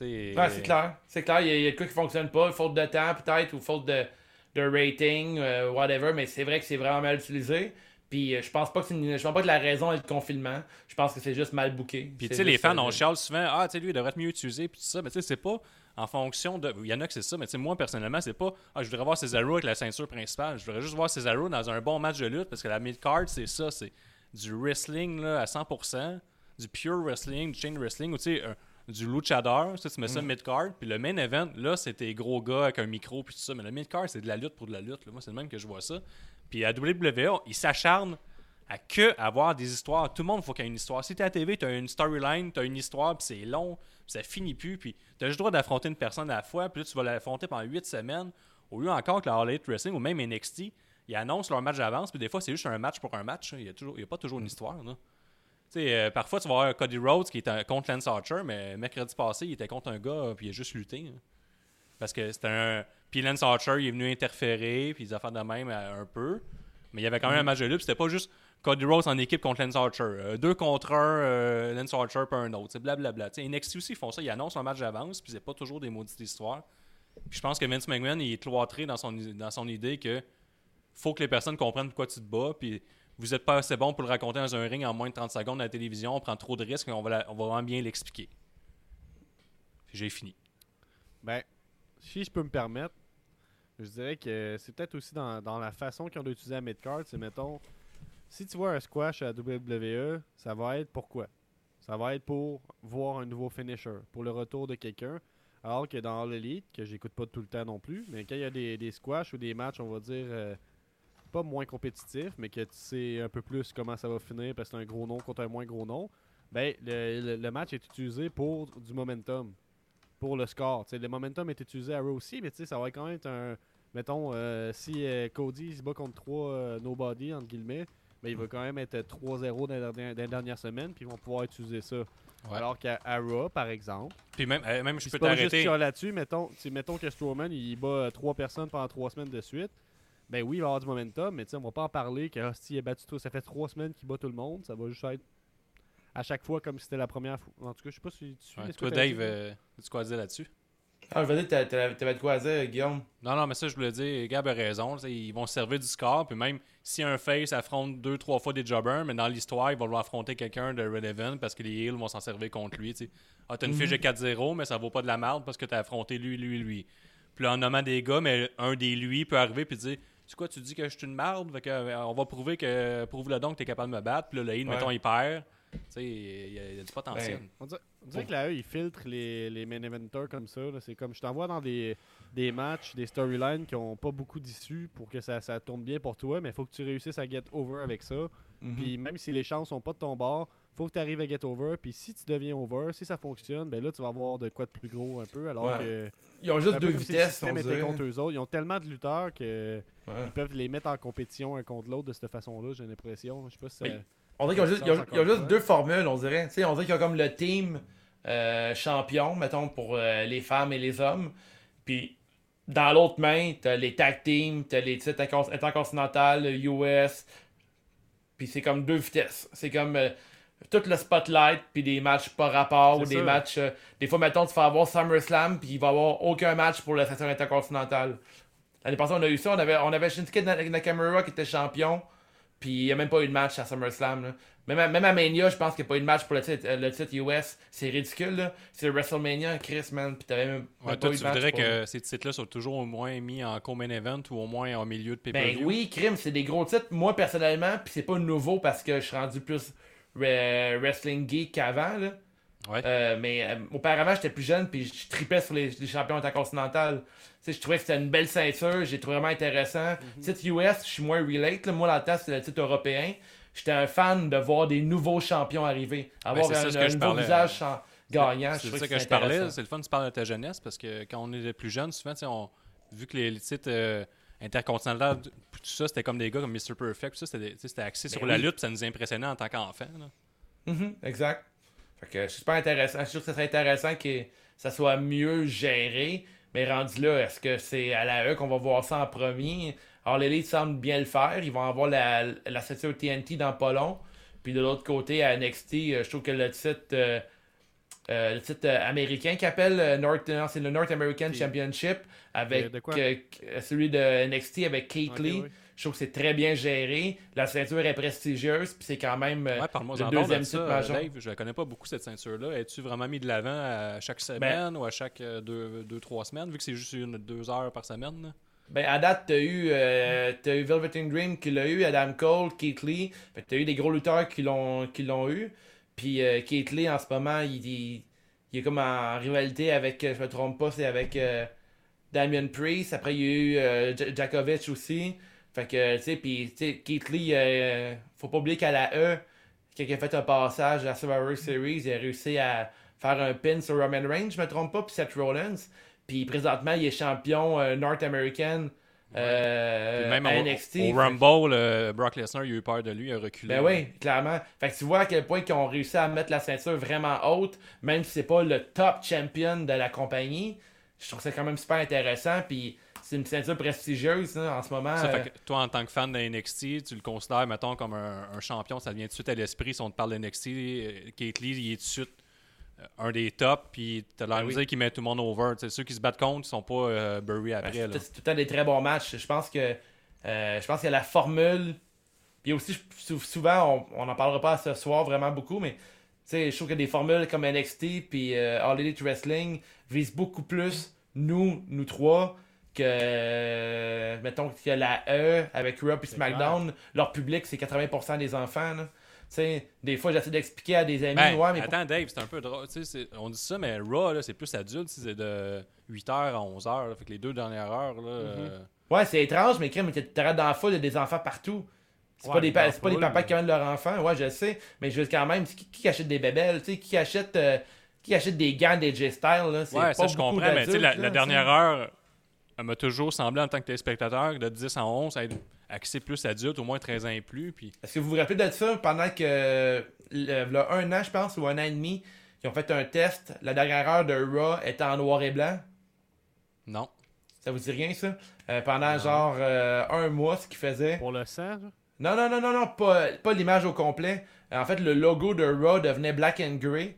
Ouais, c'est clair. C'est clair, il y, a- il y a de quoi qui fonctionne pas, faute de temps peut-être, ou faute de, de rating, euh, whatever, mais c'est vrai que c'est vraiment mal utilisé. Puis euh, je pense pas que une- je pense pas que la raison est le confinement. Je pense que c'est juste mal booké. Puis tu sais, les fans, on chiale souvent, ah, tu sais, lui, il devrait être mieux utilisé, puis tout ça. Mais tu sais, c'est pas en fonction de. Il y en a que c'est ça, mais tu sais, moi, personnellement, c'est pas, ah, je voudrais voir Cesaro avec la ceinture principale. Je voudrais juste voir Cesaro dans un bon match de lutte, parce que la mid-card, c'est ça, c'est du wrestling là, à 100%, du pure wrestling, du chain wrestling, ou tu sais, un- du luchador, sais, tu mets ça mid-card, puis le main event, là, c'est tes gros gars avec un micro, puis tout ça. Mais le mid-card, c'est de la lutte pour de la lutte. là. Moi, c'est le même que je vois ça. Puis à WWE, ils s'acharnent à que avoir des histoires. Tout le monde, il faut qu'il y ait une histoire. Si t'es à la TV, t'as une storyline, t'as une histoire, puis c'est long, puis ça finit plus, puis t'as juste le droit d'affronter une personne à la fois, puis là, tu vas l'affronter pendant 8 semaines, au lieu encore que la All Elite Wrestling ou même NXT, ils annoncent leur match d'avance, puis des fois, c'est juste un match pour un match. hein. Il n'y a, a pas toujours une histoire. Là. Sais, euh, parfois, tu vas avoir Cody Rhodes qui est un- contre Lance Archer, mais mercredi passé, il était contre un gars, puis il a juste lutté. hein. Parce que c'était un. Puis Lance Archer, il est venu interférer, puis ils ont fait de même euh, un peu. Mais il y avait quand même un match de lutte, c'était pas juste Cody Rhodes en équipe contre Lance Archer. Euh, deux contre un, euh, Lance Archer puis un autre. Blablabla. Tu sais, NXT aussi, ils font ça, ils annoncent un match d'avance, puis c'est pas toujours des maudites histoires. Puis je pense que Vince McMahon, il est cloîtré dans son, dans son idée que faut que les personnes comprennent pourquoi tu te bats, puis vous n'êtes pas assez bon pour le raconter dans un ring en moins de 30 secondes à la télévision, on prend trop de risques, on va, on va vraiment bien l'expliquer. J'ai fini. Ben, si je peux me permettre, je dirais que c'est peut-être aussi dans, dans la façon qu'ils ont d'utiliser la midcard. C'est, mettons, si tu vois un squash à la WWE, ça va être pourquoi Ça va être pour voir un nouveau finisher, pour le retour de quelqu'un. Alors que dans l'Elite, que j'écoute pas tout le temps non plus, mais quand il y a des, des squash ou des matchs, on va dire, euh, pas moins compétitifs, mais que tu sais un peu plus comment ça va finir parce que c'est un gros nom contre un moins gros nom, ben, le, le- le match est utilisé pour du momentum pour le score. Tu sais, le momentum est utilisé à Raw aussi, mais tu sais, ça va quand même être un. Mettons, euh, si euh, Cody se bat contre 3 nobody, entre guillemets, ben, il va quand même être 3-0 dans, la dernière- dans les dernières semaines, puis ils vont pouvoir utiliser ça. Ouais. Alors qu'à Raw, par exemple, Puis même, euh, même je peux t'arrêter. là-dessus, mettons, mettons que Strowman il bat 3 personnes pendant 3 semaines de suite. Ben oui, il va avoir du momentum, mais tu sais, on va pas en parler que hostie, il a battu tout. Ça fait 3 semaines qu'il bat tout le monde. Ça va juste être à chaque fois comme si c'était la première fois. En tout cas, je sais pas si tu. Ouais, toi, Dave, euh, as-tu quoi à dire là-dessus? Ah, je veux dire, t'a- t'a- t'avais de quoi à dire, Guillaume? Non, non, mais ça, je voulais dire, Gab a raison. tu Ils vont se servir du score, puis même si un face affronte deux, trois fois des jobbers, mais dans l'histoire, ils vont vouloir affronter quelqu'un de relevant parce que les heels vont s'en servir contre lui. tu sais. Ah, t'as une Mhm. fiche de 4-0, mais ça vaut pas de la merde parce que t'as affronté lui, lui, lui. Puis là, en nommant des gars, mais un des lui peut arriver puis dire Tu quoi, tu dis que je suis une que, euh, on va prouver que prouve-le donc que t'es capable de me battre. Puis là, le Ouais. mettons, il perd. Tu sais, il y, a- il y a du potentiel. Ben, On dirait, on dirait que la E, ils filtrent les, les main eventers comme ça. là. C'est comme je t'envoie dans des, des matchs, des storylines qui ont pas beaucoup d'issues pour que ça, ça tourne bien pour toi, mais il faut que tu réussisses à get over avec ça. Mhm. Puis même si les chances sont pas de ton bord, faut que tu arrives à get over. Puis si tu deviens over, si ça fonctionne, ben là tu vas avoir de quoi de plus gros un peu. Alors Ouais. que Ils ont juste deux vitesses, on dirait. contre eux autres. Ils ont tellement de lutteurs que Ouais. ils peuvent les mettre en compétition un contre l'autre de cette façon-là. J'ai l'impression. Je sais pas si ça-. On dirait qu'ils ont ont- ils ont juste deux formules, on dirait. On dirait qu'ils ont comme le team euh, champion, mettons, pour euh, les femmes et les hommes. Puis, dans l'autre main, t'as les tag teams, t'as les titres intercon- intercontinentales, US. Puis c'est comme deux vitesses. C'est comme euh, tout le spotlight, puis des matchs pas rapport, ou des matchs... euh, des fois, mettons, tu fais avoir SummerSlam, puis il va y avoir aucun match pour la ceinture intercontinentale. L'année passée, on a eu ça. On avait, on avait Shinsuke Na- Nakamura qui était champion. Puis il n'y a même pas eu de match à SummerSlam. là. Même, à, même à Mania, je pense qu'il n'y a pas eu de match pour le titre, euh, le titre US. C'est ridicule. là. C'est WrestleMania, Chris, man. Puis t'avais même, Ouais, toi, pas eu tu de match voudrais pour- que ces titres-là soient toujours au moins mis en co-main event ou au moins en milieu de pay-per-view? Ben oui, crime, c'est des gros titres. Moi, personnellement, puis c'est pas nouveau parce que je suis rendu plus wrestling geek qu'avant. là. Ouais. Euh, mais euh, auparavant, j'étais plus jeune, puis je tripais sur les, les champions sais, je trouvais que c'était une belle ceinture, j'ai trouvé vraiment intéressant. Mhm. Titre US, je suis moins relate. là. Moi, dans le temps, c'était le titre européen. J'étais un fan de voir des nouveaux champions arriver. Avoir Ben, ça un, que un nouveau parlais. visage gagnant. C'est ça que, c'était je parlais. C'est le fun, tu parles de ta jeunesse parce que quand on était plus jeune, souvent, on, vu que les, les titres euh, intercontinentaux, tout ça, c'était comme des gars comme Mr. Perfect, tout ça, c'était axé Ben sur la lutte, ça nous impressionnait en tant qu'enfant. là. Mhm, exact. Fait que c'est super intéressant. Je suis sûr que ça serait intéressant que ça soit mieux géré. Mais rendu là, est-ce que c'est à la E qu'on va voir ça en premier? Alors, l'Elite semble bien le faire. Ils vont avoir la, la ceinture TNT dans pas long. Puis de l'autre côté, à NXT, euh, je trouve que le titre, euh, le titre euh, américain qui appelle euh, North, c'est le North American Championship avec De- euh, celui de NXT avec Kate Lee. oui. Je trouve que c'est très bien géré. La ceinture est prestigieuse. Puis c'est quand même euh, Ouais, le deuxième de titre majeur. Dave. Je la connais pas beaucoup cette ceinture-là. Es-tu vraiment mis de l'avant à chaque semaine ou à chaque euh, deux, deux, trois semaines, vu que c'est juste une, deux heures par semaine? Ben, à date, t'as eu, euh, t'as eu Velvet Dream qui l'a eu, Adam Cole, Keith Lee. Fait t'as eu des gros lutteurs qui l'ont, qui l'ont eu. Puis euh, Lee, en ce moment, il, il, il est comme en rivalité avec, euh, je me trompe pas, c'est avec euh, Damien Priest. Après, il y a eu euh, Djokovic aussi. Fait que, tu sais, puis, tu sais, Keith Lee, euh, faut pas oublier qu'à la E, il a fait un passage à la Survivor Series, il a réussi à faire un pin sur Roman Reigns, je me trompe pas, puis Seth Rollins. Puis présentement, il est champion euh, North euh, même à NXT. au Rumble, euh, Brock Lesnar, il a eu peur de lui, il a reculé. Ben oui, clairement. Fait que tu vois à quel point ils ont réussi à mettre la ceinture vraiment haute, même si c'est pas le top champion de la compagnie. Je trouve ça quand même super intéressant. Puis c'est une ceinture prestigieuse là, en ce moment. Ça euh, fait que toi, en tant que fan de NXT, tu le considères, mettons, comme un, un champion, ça vient tout de suite à l'esprit. Si on te parle de NXT, Kate Lee, il est tout de suite un des tops, puis t'as l'air Ben de oui. dire qu'il met tout le monde over. Tu sais, ceux qui se battent contre, ils sont pas euh, bury Ben, après. c'est là. tout c'est tout le temps des très bons matchs. Je pense que Euh, je pense qu'il y a la formule. Puis aussi, souvent, on n'en parlera pas ce soir vraiment beaucoup, mais tu sais, je trouve que des formules comme NXT puis euh, All Elite Wrestling visent beaucoup plus nous, nous trois, que euh, mettons qu'il y a la E avec Raw et C'est SmackDown. Leur public, c'est 80% des enfants. là. Sais, des fois, j'essaie d'expliquer à des amis, Ben, ouais, mais attends, Dave, c'est un peu drôle. On dit ça, mais Raw, là, c'est plus adulte. C'est de 8h à 11h. là. Fait que les deux dernières heures, là. Mhm. euh, Ouais, c'est étrange, mais crème, t'arrêtes dans la foule, il y a des enfants partout. C'est Ouais, pas, des, pas des papas mais- qui amènent leurs enfants, ouais, je sais, mais je veux quand même, qui, qui achète des bébelles, tu sais, qui achète, euh, qui achète des gants des J-Style, là, c'est Ouais, pas ça, je comprends, mais tu sais, la, dernière heure, elle m'a toujours semblé, en tant que téléspectateur, de 10 à 11, être axé plus adulte, au moins 13 ans et plus. Puis. Est-ce que vous vous rappelez de ça, pendant que, le, le- un an, je pense, ou un an et demi, ils ont fait un test, la dernière heure de Raw était en noir et blanc, non. ça vous dit rien, ça? Euh, pendant genre euh, un mois, ce qu'ils faisaient. Pour le sang, là. Non, non, non, non, non, pas, pas l'image au complet. Euh, En fait, le logo de Raw devenait black and gray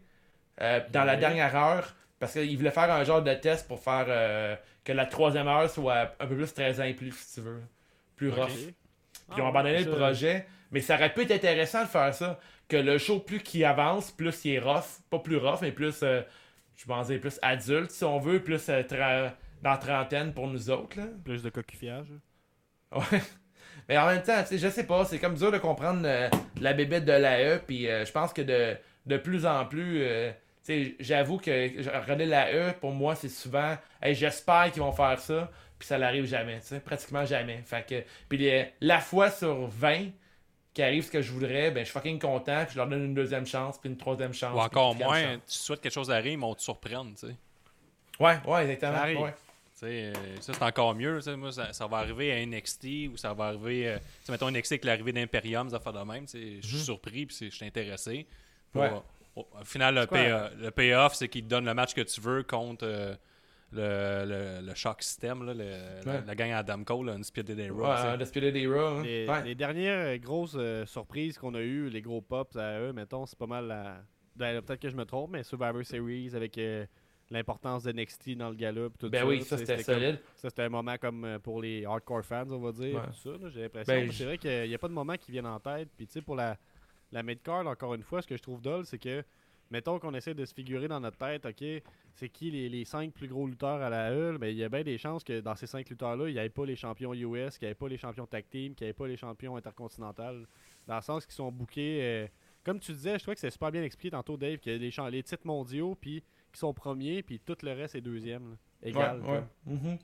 euh, dans la dernière heure parce qu'ils voulaient faire un genre de test pour faire euh, que la troisième heure soit un peu plus 13 ans et plus, si tu veux. Plus rough. Puis Ah ils ont ouais, abandonné le projet. Mais ça aurait pu être intéressant de faire ça. Que le show, plus qu'il avance, plus il est rough. Pas plus rough, mais plus, euh, je pense, plus adulte, si on veut. Plus euh, tra- dans la trentaine pour nous autres. Là. Plus de coquillage. <laughs> Ouais. Mais en même temps, tu sais, je sais pas, c'est comme dur de comprendre euh, la bébête de l'AE, puis euh, je pense que de, de plus en plus, euh, j'avoue que regarder l'AE, pour moi, c'est souvent, hey, j'espère qu'ils vont faire ça, puis ça n'arrive jamais, tu sais, pratiquement jamais. Fait que, puis la fois sur 20 qui arrive ce que je voudrais, ben je suis fucking content, puis je leur donne une deuxième chance, puis une troisième chance. Ou encore moins, tu souhaites quelque chose arrive, mais on te surprenne, tu sais. chance. Ouais, ouais, exactement. Ça ouais. Euh, ça, c'est encore mieux. Moi, ça, ça va arriver à NXT ou ça va arriver. euh, mettons NXT avec l'arrivée d'Imperium, ça fait de même. Je suis surpris puis je suis intéressé. Ouais. Au, final, le, pay- le payoff, c'est qu'il te donne le match que tu veux contre euh, le, le, le shock system, là, le- la, Ouais. la gang Adam Cole, une Speed Day Raw. Ouais, tu sais. euh, The Spirit des Raw. hein. Les, Ouais. les dernières euh, grosses euh, surprises qu'on a eues, les gros pops à eux, mettons, c'est pas mal la. ben, Peut-être que je me trompe, mais Survivor Series avec euh, l'importance de NXT dans le gala. pis Tout Ben ça, oui, ça c'était comme- solide. Ça, c'était un moment comme euh, pour les hardcore fans, on va dire. Ouais. Tout ça, là, j'ai l'impression. Ben, c'est vrai qu'il n'y a pas de moment qui viennent en tête. Puis, tu sais, pour la, la mid-card, encore une fois, ce que je trouve dole, c'est que, mettons qu'on essaie de se figurer dans notre tête, OK, c'est qui les, les cinq plus gros lutteurs à la E, mais il y a bien des chances que dans ces cinq lutteurs-là, il n'y ait pas les champions US, qu'il n'y ait pas les champions tag team, qu'il n'y ait pas les champions intercontinentaux. Dans le sens qu'ils sont bookés. euh, comme tu disais, je trouvais que c'est super bien expliqué tantôt, Dave, qu'il y a les, les titres mondiaux, puis qui sont premiers, puis tout le reste est deuxième. là. Égal. Ouais. Mhm.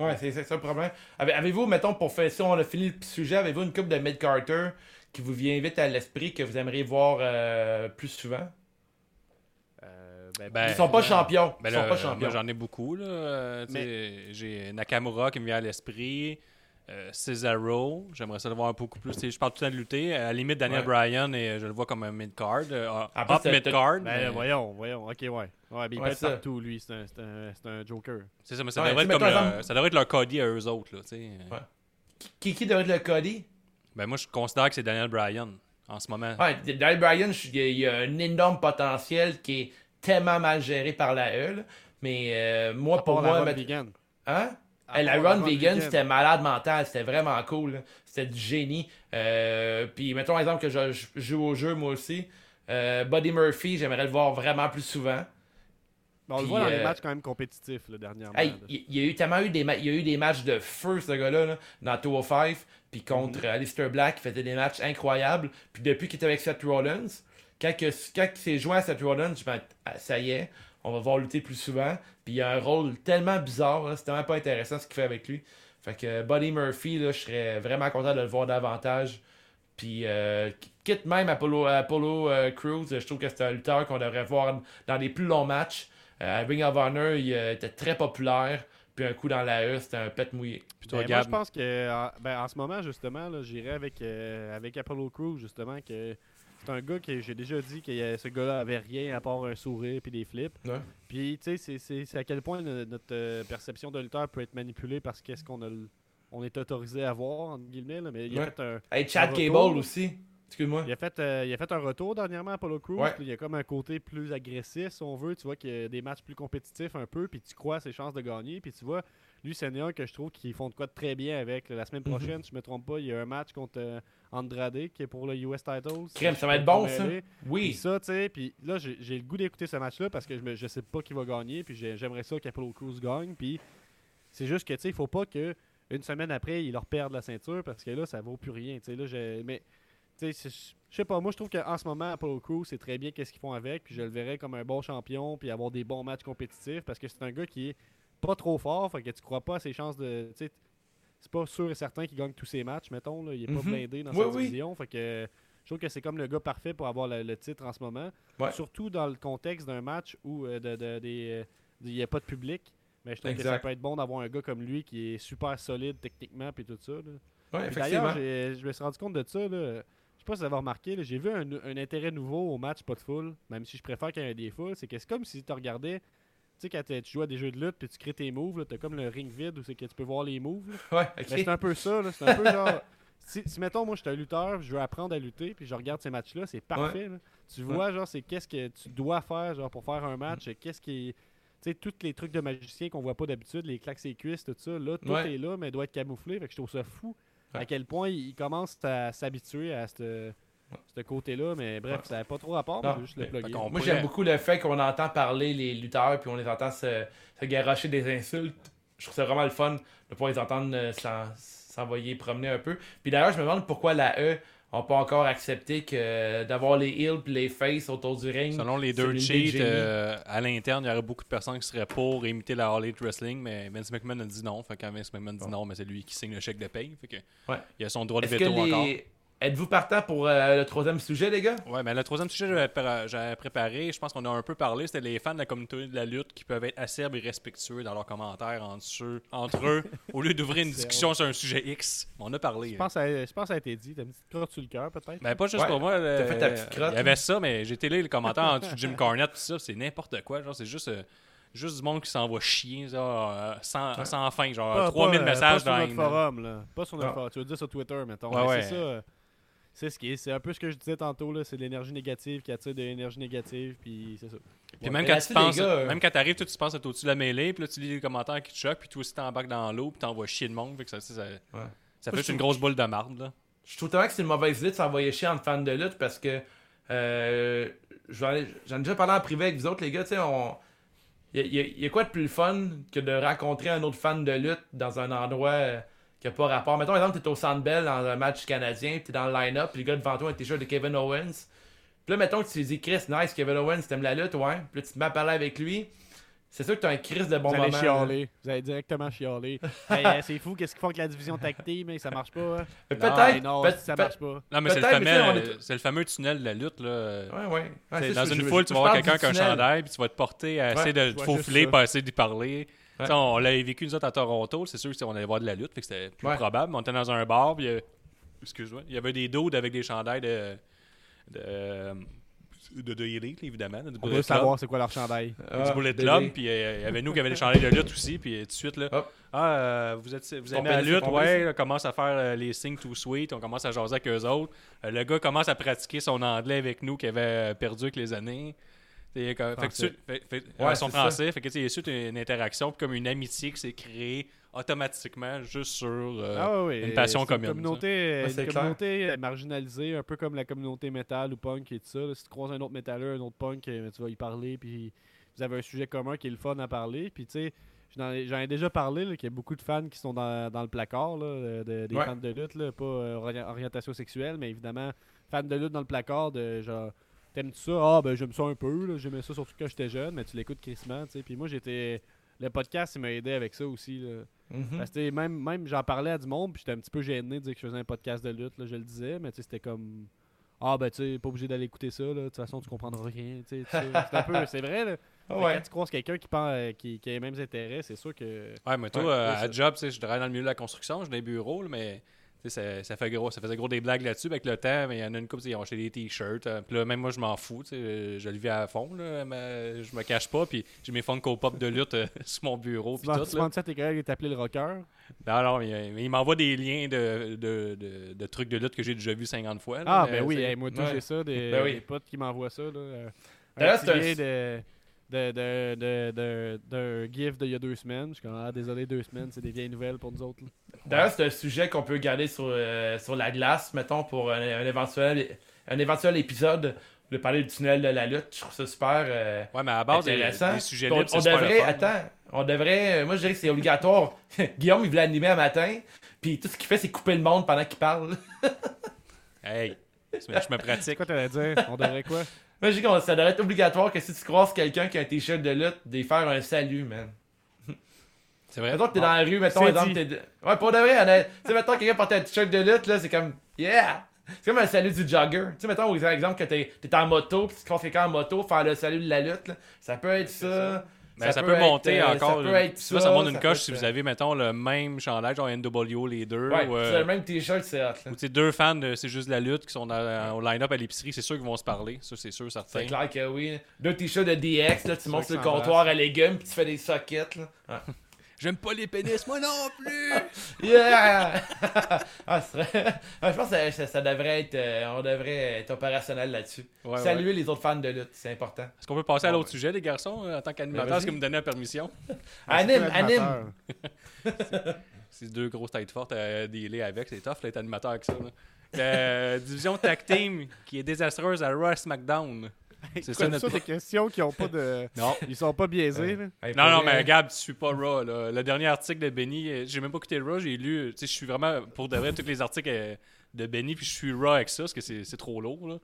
Ouais, c'est ça le problème. Avez- Avez-vous, mettons, pour faire, si on a fini le sujet, avez-vous une coupe de mid-carter qui vous vient vite à l'esprit que vous aimeriez voir euh, plus souvent? Euh, ben, Ben, Ils sont pas euh, champions. Ben Ils là, sont pas champions. j'en ai beaucoup. Là. Tu sais, J'ai Nakamura qui me vient à l'esprit. Euh, Cesaro, j'aimerais ça le voir beaucoup plus. Tu sais, Je parle tout le temps de lutter. À la limite, Daniel Ouais. Bryan, et je le vois comme un mid-card. euh, Après, up mid-card. Ben, mais- voyons, voyons. Ok, ouais. Ouais, mais il Ouais, peut être ça. partout, lui. C'est un, c'est un, c'est un Joker. C'est ça, mais ça, Ouais, devrait être comme mettons, le- exemple- ça devrait être leur Cody à eux autres. Là, tu sais. Ouais. Qui, qui devrait être le Cody? Ben, moi, je considère que c'est Daniel Bryan en ce moment. Ouais, Daniel Bryan, il y, a- un énorme potentiel qui est tellement mal géré par la E. là. Mais euh, moi, À pour part la moi, run met- vegan. hein? À la run vegan, vegan. c'était malade mental, c'était vraiment cool. C'était du génie. Euh, puis mettons exemple que je, je joue au jeu moi aussi. Euh, Buddy Murphy, j'aimerais le voir vraiment plus souvent. Ben, on le voit dans les matchs quand même compétitifs, là, dernièrement. Hey, il il y a eu tellement eu des, ma- il y a eu des matchs de feu ce gars-là là, dans 205 puis contre Alistair Black, il faisait des matchs incroyables. Puis depuis qu'il était avec Seth Rollins, quand, que, quand il s'est joint à Seth Rollins, je me Ah, ça y est, on va voir lutter plus souvent. Puis il a un rôle tellement bizarre, là, c'est tellement pas intéressant ce qu'il fait avec lui. Fait que euh, Buddy Murphy, là, je serais vraiment content de le voir davantage. Puis euh, quitte même Apollo, Apollo Crews, je trouve que c'est un lutteur qu'on devrait voir dans des plus longs matchs. Ring of Honor, il était très populaire. Puis un coup dans la E, c'était un pet mouillé. Puis toi, Ben, moi, je pense que en, ben, en ce moment, justement, là, j'irais avec, euh, avec Apollo Crews, justement, que c'est un gars que j'ai déjà dit que euh, ce gars-là avait rien à part un sourire puis des flips. Ouais. Puis, tu sais, c'est- à quel point no- notre euh, perception de lutteur peut être manipulée parce qu'est-ce qu'on a l- on est autorisé à voir, entre guillemets, là, mais il a Ouais. fait un, Hey, Chad Un Cable aussi. Excuse-moi. il a fait, euh, il a fait un retour dernièrement à Apollo Crews. Ouais. Il y a comme un côté plus agressif, si on veut. Tu vois qu'il y a des matchs plus compétitifs un peu, puis tu crois à ses chances de gagner. Puis tu vois, lui, c'est un que je trouve qu'ils font de quoi de très bien avec. La semaine Mhm. prochaine, si je me trompe pas, il y a un match contre euh, Andrade qui est pour le US Titles. Crème, ça va être bon, ça. Puis Oui. ça, tu sais, puis là, j'ai le goût d'écouter ce match-là parce que je, me, je sais pas qui va gagner, puis j'ai- j'aimerais ça qu'Apollo Crews gagne, puis c'est juste que, tu sais, il faut pas que une semaine après, ils leur perdent la ceinture parce que là, ça vaut plus rien, tu sais, là, mais, tu sais, c'est- je sais pas, moi, je trouve qu'en ce moment, Apollo Crews, c'est très bien qu'est-ce qu'ils font avec, puis je le verrais comme un bon champion, puis avoir des bons matchs compétitifs parce que c'est un gars qui est pas trop fort, fait que tu crois pas à ses chances de, tu sais, c'est pas sûr et certain qu'il gagne tous ses matchs, mettons, là, il est pas Mhm. blindé dans Oui, sa oui. division, fait que je trouve que c'est comme le gars parfait pour avoir le, le titre en ce moment. Ouais. Surtout dans le contexte d'un match où euh, de, de- des, euh, il n'y a pas de public. Mais je trouve que ça peut être bon d'avoir un gars comme lui qui est super solide techniquement et tout ça. là. Ouais, Puis D'ailleurs, je me suis rendu compte de ça. Là. Je sais pas si vous avez remarqué, j'ai vu un, un intérêt nouveau au match pas de foule, même si je préfère qu'il y ait des foules. C'est que c'est comme si tu regardais, tu sais, quand tu joues à des jeux de lutte puis tu crées tes moves, tu as comme le ring vide où c'est que tu peux voir les moves. là. Ouais, Ben, ok. c'est un peu ça. C'est un peu genre. Si, si, mettons, moi, je suis un lutteur, je veux apprendre à lutter, puis je regarde ces matchs-là, c'est parfait. là. Tu vois, genre, c'est qu'est-ce que tu dois faire, genre, pour faire un match, qu'est-ce qui. Tu sais, tous les trucs de magicien qu'on voit pas d'habitude, les claques et cuisses, tout ça, là, tout Ouais. est là, mais doit être camouflé. Fait que je trouve ça fou. À quel point ils commencent à s'habituer à ce ce côté-là. Mais bref, ça n'a pas trop rapport, mais juste le plugger. Moi, pourrait- j'aime beaucoup le fait qu'on entend parler les lutteurs puis on les entend se, se garocher des insultes. Je trouve ça vraiment le fun de pouvoir les entendre euh, s'en- s'envoyer promener un peu. Puis d'ailleurs, je me demande pourquoi la E n'a pas encore accepté que d'avoir les heels puis les faces autour du ring. Selon les deux cheats, euh, à l'interne, il y aurait beaucoup de personnes qui seraient pour imiter la Elite Wrestling, mais Vince McMahon a dit non. Fait quand Vince McMahon dit non, mais c'est lui qui signe le chèque de paye. Fait que Ouais. il a son droit de veto encore. Êtes-vous partant pour euh, le troisième sujet, les gars? Ouais, mais le troisième sujet que j'avais pré- j'avais préparé, je pense qu'on a un peu parlé, c'était les fans de la communauté de la lutte qui peuvent être acerbes et respectueux dans leurs commentaires entre eux, entre <laughs> eux au lieu d'ouvrir une discussion sur un sujet X. On a parlé. Je hein. pense, que ça- je pense que ça a été dit. T'as une petite crotte sur le cœur, peut-être? Ben, pas juste Ouais, pour moi. t'as fait ta petite crotte, Il y avait ça, mais j'ai télé les commentaires en dessous de Jim Cornette, tout ça, c'est n'importe quoi. Genre, c'est juste, euh, juste du monde qui s'envoie chier, genre, euh, sans, Ouais. sans fin. Genre, Pas- 3000 pas, euh, messages pas dans sur notre une- forum, là. Pas sur notre Non. forum. Tu veux dire sur Twitter, mettons. Ouais, Mais ouais. C'est ça. C'est ce qui est. C'est un peu ce que je disais tantôt, là. C'est de l'énergie négative qui attire de l'énergie négative, puis c'est ça. Puis Ouais. même quand tu penses, gars, euh, même quand t'arrives, toi, tu penses être au-dessus de la mêlée, puis là, tu lis les commentaires qui te choquent, puis toi aussi t'embarques dans l'eau, puis t'envoies chier le monde, fait que ça, ça, ça, fait une grosse boule de marde, là. Je trouve tellement que c'est une mauvaise idée de s'envoyer chier entre fans de lutte parce que euh, j'en ai, déjà parlé en privé avec vous autres, les gars. tu sais, on... Il y, a- il y a quoi de plus fun que de rencontrer un autre fan de lutte dans un endroit euh, qui n'a pas rapport? Mettons, par exemple, t'es au Centre Bell dans un match canadien, puis t'es dans le line-up, puis le gars devant toi a un t-shirt de Kevin Owens. Puis là, mettons que tu dis, Chris, nice, Kevin Owens, t'aimes la lutte, ouais. Puis là, tu te mets à parler avec lui. C'est sûr que t'as un Chris de bon vous allez moment. là. chialer. Vous allez directement chialer. <laughs> Hey, euh, c'est fou, qu'est-ce qu'ils font avec la division team, mais ça marche pas. hein? Non, Peut-être. Non, peut- ça marche pas. Non, mais c'est le, tu fameux, est- le fameux tunnel de la lutte, là. Ouais, ouais. Dans une foule, tu vas voir quelqu'un qui a un chandail, puis tu vas te porter à Ouais, essayer de te faufiler, pas essayer d'y parler. Ouais. On l'avait vécu, nous autres, à Toronto. C'est sûr qu'on allait voir de la lutte, fait que c'était plus Ouais. probable. On était dans un bar, puis euh, excuse-moi, il y avait des dudes avec des chandails de. de. de, de Elite, évidemment. de On veut savoir c'est quoi leur chandail. Ah, du Bullet. Club, puis euh, il y avait nous qui avions des chandails de lutte aussi, puis euh, tout de suite, là, Hop. ah, euh, vous, êtes, vous aimez la lutte, ouais, là, commence à faire euh, les signes too sweet, on commence à jaser avec eux autres. Euh, le gars commence à pratiquer son anglais avec nous qui avait perdu avec les années. Fait que Français. tu- fait- fait- Ouais, son c'est français, fait que tu sais, il y a une interaction, puis comme une amitié qui s'est créée automatiquement juste sur euh, ah une passion commune, communauté, Ouais, une communauté euh, marginalisée, un peu comme la communauté métal ou punk et tout ça. là. si tu croises un autre métalleux, un autre punk, euh, tu vas y parler, puis vous avez un sujet commun qui est le fun à parler. Puis tu sais, j'en ai, déjà parlé, là, qu'il y a beaucoup de fans qui sont dans, dans le placard, là, de- de- des Ouais. fans de lutte, là, pas euh, ori- orientation sexuelle, mais évidemment, fans de lutte dans le placard, de genre, t'aimes-tu ça? Ah, ben j'aime ça un peu, là, j'aimais ça surtout quand j'étais jeune, mais tu l'écoutes crissement, tu sais. Puis moi, j'étais. Le podcast, il m'a aidé avec ça aussi. Là. Mhm. Parce que même, même j'en parlais à du monde, puis j'étais un petit peu gêné de dire que je faisais un podcast de lutte, là, je le disais, mais tu sais, c'était comme. Ah, ben, tu sais, pas obligé d'aller écouter ça, là. De toute façon, tu comprendras rien, tu sais. C'est un peu. <laughs> C'est vrai, là. Ouais. Quand tu croises quelqu'un qui, pense, euh, qui, qui a les mêmes intérêts, c'est sûr que. Ouais, mais toi, Ouais, euh, à job, tu sais, je travaille dans le milieu de la construction, j'ai des bureaux, là, mais ça, ça, fait gros, ça faisait gros des blagues là-dessus. Avec le temps, mais il y en a une couple, ils ont acheté des t-shirts. euh, puis là, même moi, je m'en fous. euh, Je le vis à fond. Là, mais je me cache pas. Puis j'ai mes Funko Pop de lutte euh, <laughs> sur mon bureau. Tu Puis tout. tu ça tes collègues de t'appeler le rocker? Non, non, mais, mais il m'envoie des liens de, de, de, de trucs de lutte que j'ai déjà vu 50 fois. là, Ah, ben oui, hey, moi, ouais. j'ai ça, des, Ben oui. des potes qui m'envoient ça, là. euh, Un D'ailleurs, petit c'est un- lien de, de, de, de, de, d'un gif d'il y a deux semaines. Je suis comme, ah, désolé, deux semaines, c'est des vieilles nouvelles pour nous autres. là. D'ailleurs, c'est un sujet qu'on peut garder sur, euh, sur la glace, mettons, pour un, un éventuel, un éventuel épisode de parler du tunnel de la lutte. Je trouve ça super euh, Ouais, mais à base, des, intéressant. des sujets on, libres, on super devrait, fun. attends, on devrait, euh, moi je dirais que c'est obligatoire. <laughs> Guillaume, il voulait animer un matin, puis tout ce qu'il fait, c'est couper le monde pendant qu'il parle. <laughs> Hey, je me- je me pratique. Quoi, t'allais dire? On devrait quoi? Moi, je dis que ça devrait être obligatoire que si tu croises quelqu'un qui a un t-shirt de lutte, de faire un salut, man. <laughs> C'est vrai? Mettons que t'es dans la rue, mettons, exemple, t'es. de- Ouais, pour de vrai, honnête. Tu sais, mettons, quelqu'un porte un t-shirt de lutte, là, c'est comme, yeah! C'est comme un salut du jogger. Tu sais, mettons, par exemple, que t'es t'es en moto, pis tu croises quelqu'un en moto, faire le salut de la lutte, là. Ça peut être ça. Ben, ça, peut, monter euh, encore. Ça peut être ça monte une coche si vous euh, avez, mettons, le même chandail, genre NWO les deux. Ouais, ou, euh, c'est le même t-shirt, c'est hot, ou deux fans de C'est juste la lutte qui sont dans- au line-up à l'épicerie, c'est sûr qu'ils vont se parler. Ça, c'est sûr, certain. C'est clair que oui. Deux t-shirts de DX, là, tu montes sur le comptoir à légumes, pis tu fais des sockets, là. Ouais. J'aime pas les pénis, moi non plus! <laughs> Yeah! <laughs> ah, serait- Ah, je pense que ça, devrait être. euh, on devrait être opérationnel là-dessus. Ouais, Saluer ouais. les autres fans de lutte, c'est important. Est-ce qu'on peut passer à l'autre ouais. sujet, les garçons, euh, en tant qu'animateur? Ben, Est-ce que vous me donnez la permission? <laughs> Anime, anime! C'est deux grosses têtes fortes à dealer avec. C'est tough d'être animateur avec ça. là. La division tag team qui est désastreuse à Raw SmackDown. C'est ça notre. ça, des questions qui ont pas de. <laughs> Non. Ils sont pas biaisés. Hey, Non, non, mais Gab, tu suis pas Raw. Là. Le dernier article de Benny, euh, j'ai même pas écouté Raw, j'ai lu. Tu sais, je suis vraiment pour de vrai tous les articles euh, de Benny, puis je suis Raw avec ça, parce que c'est c'est trop lourd. Là.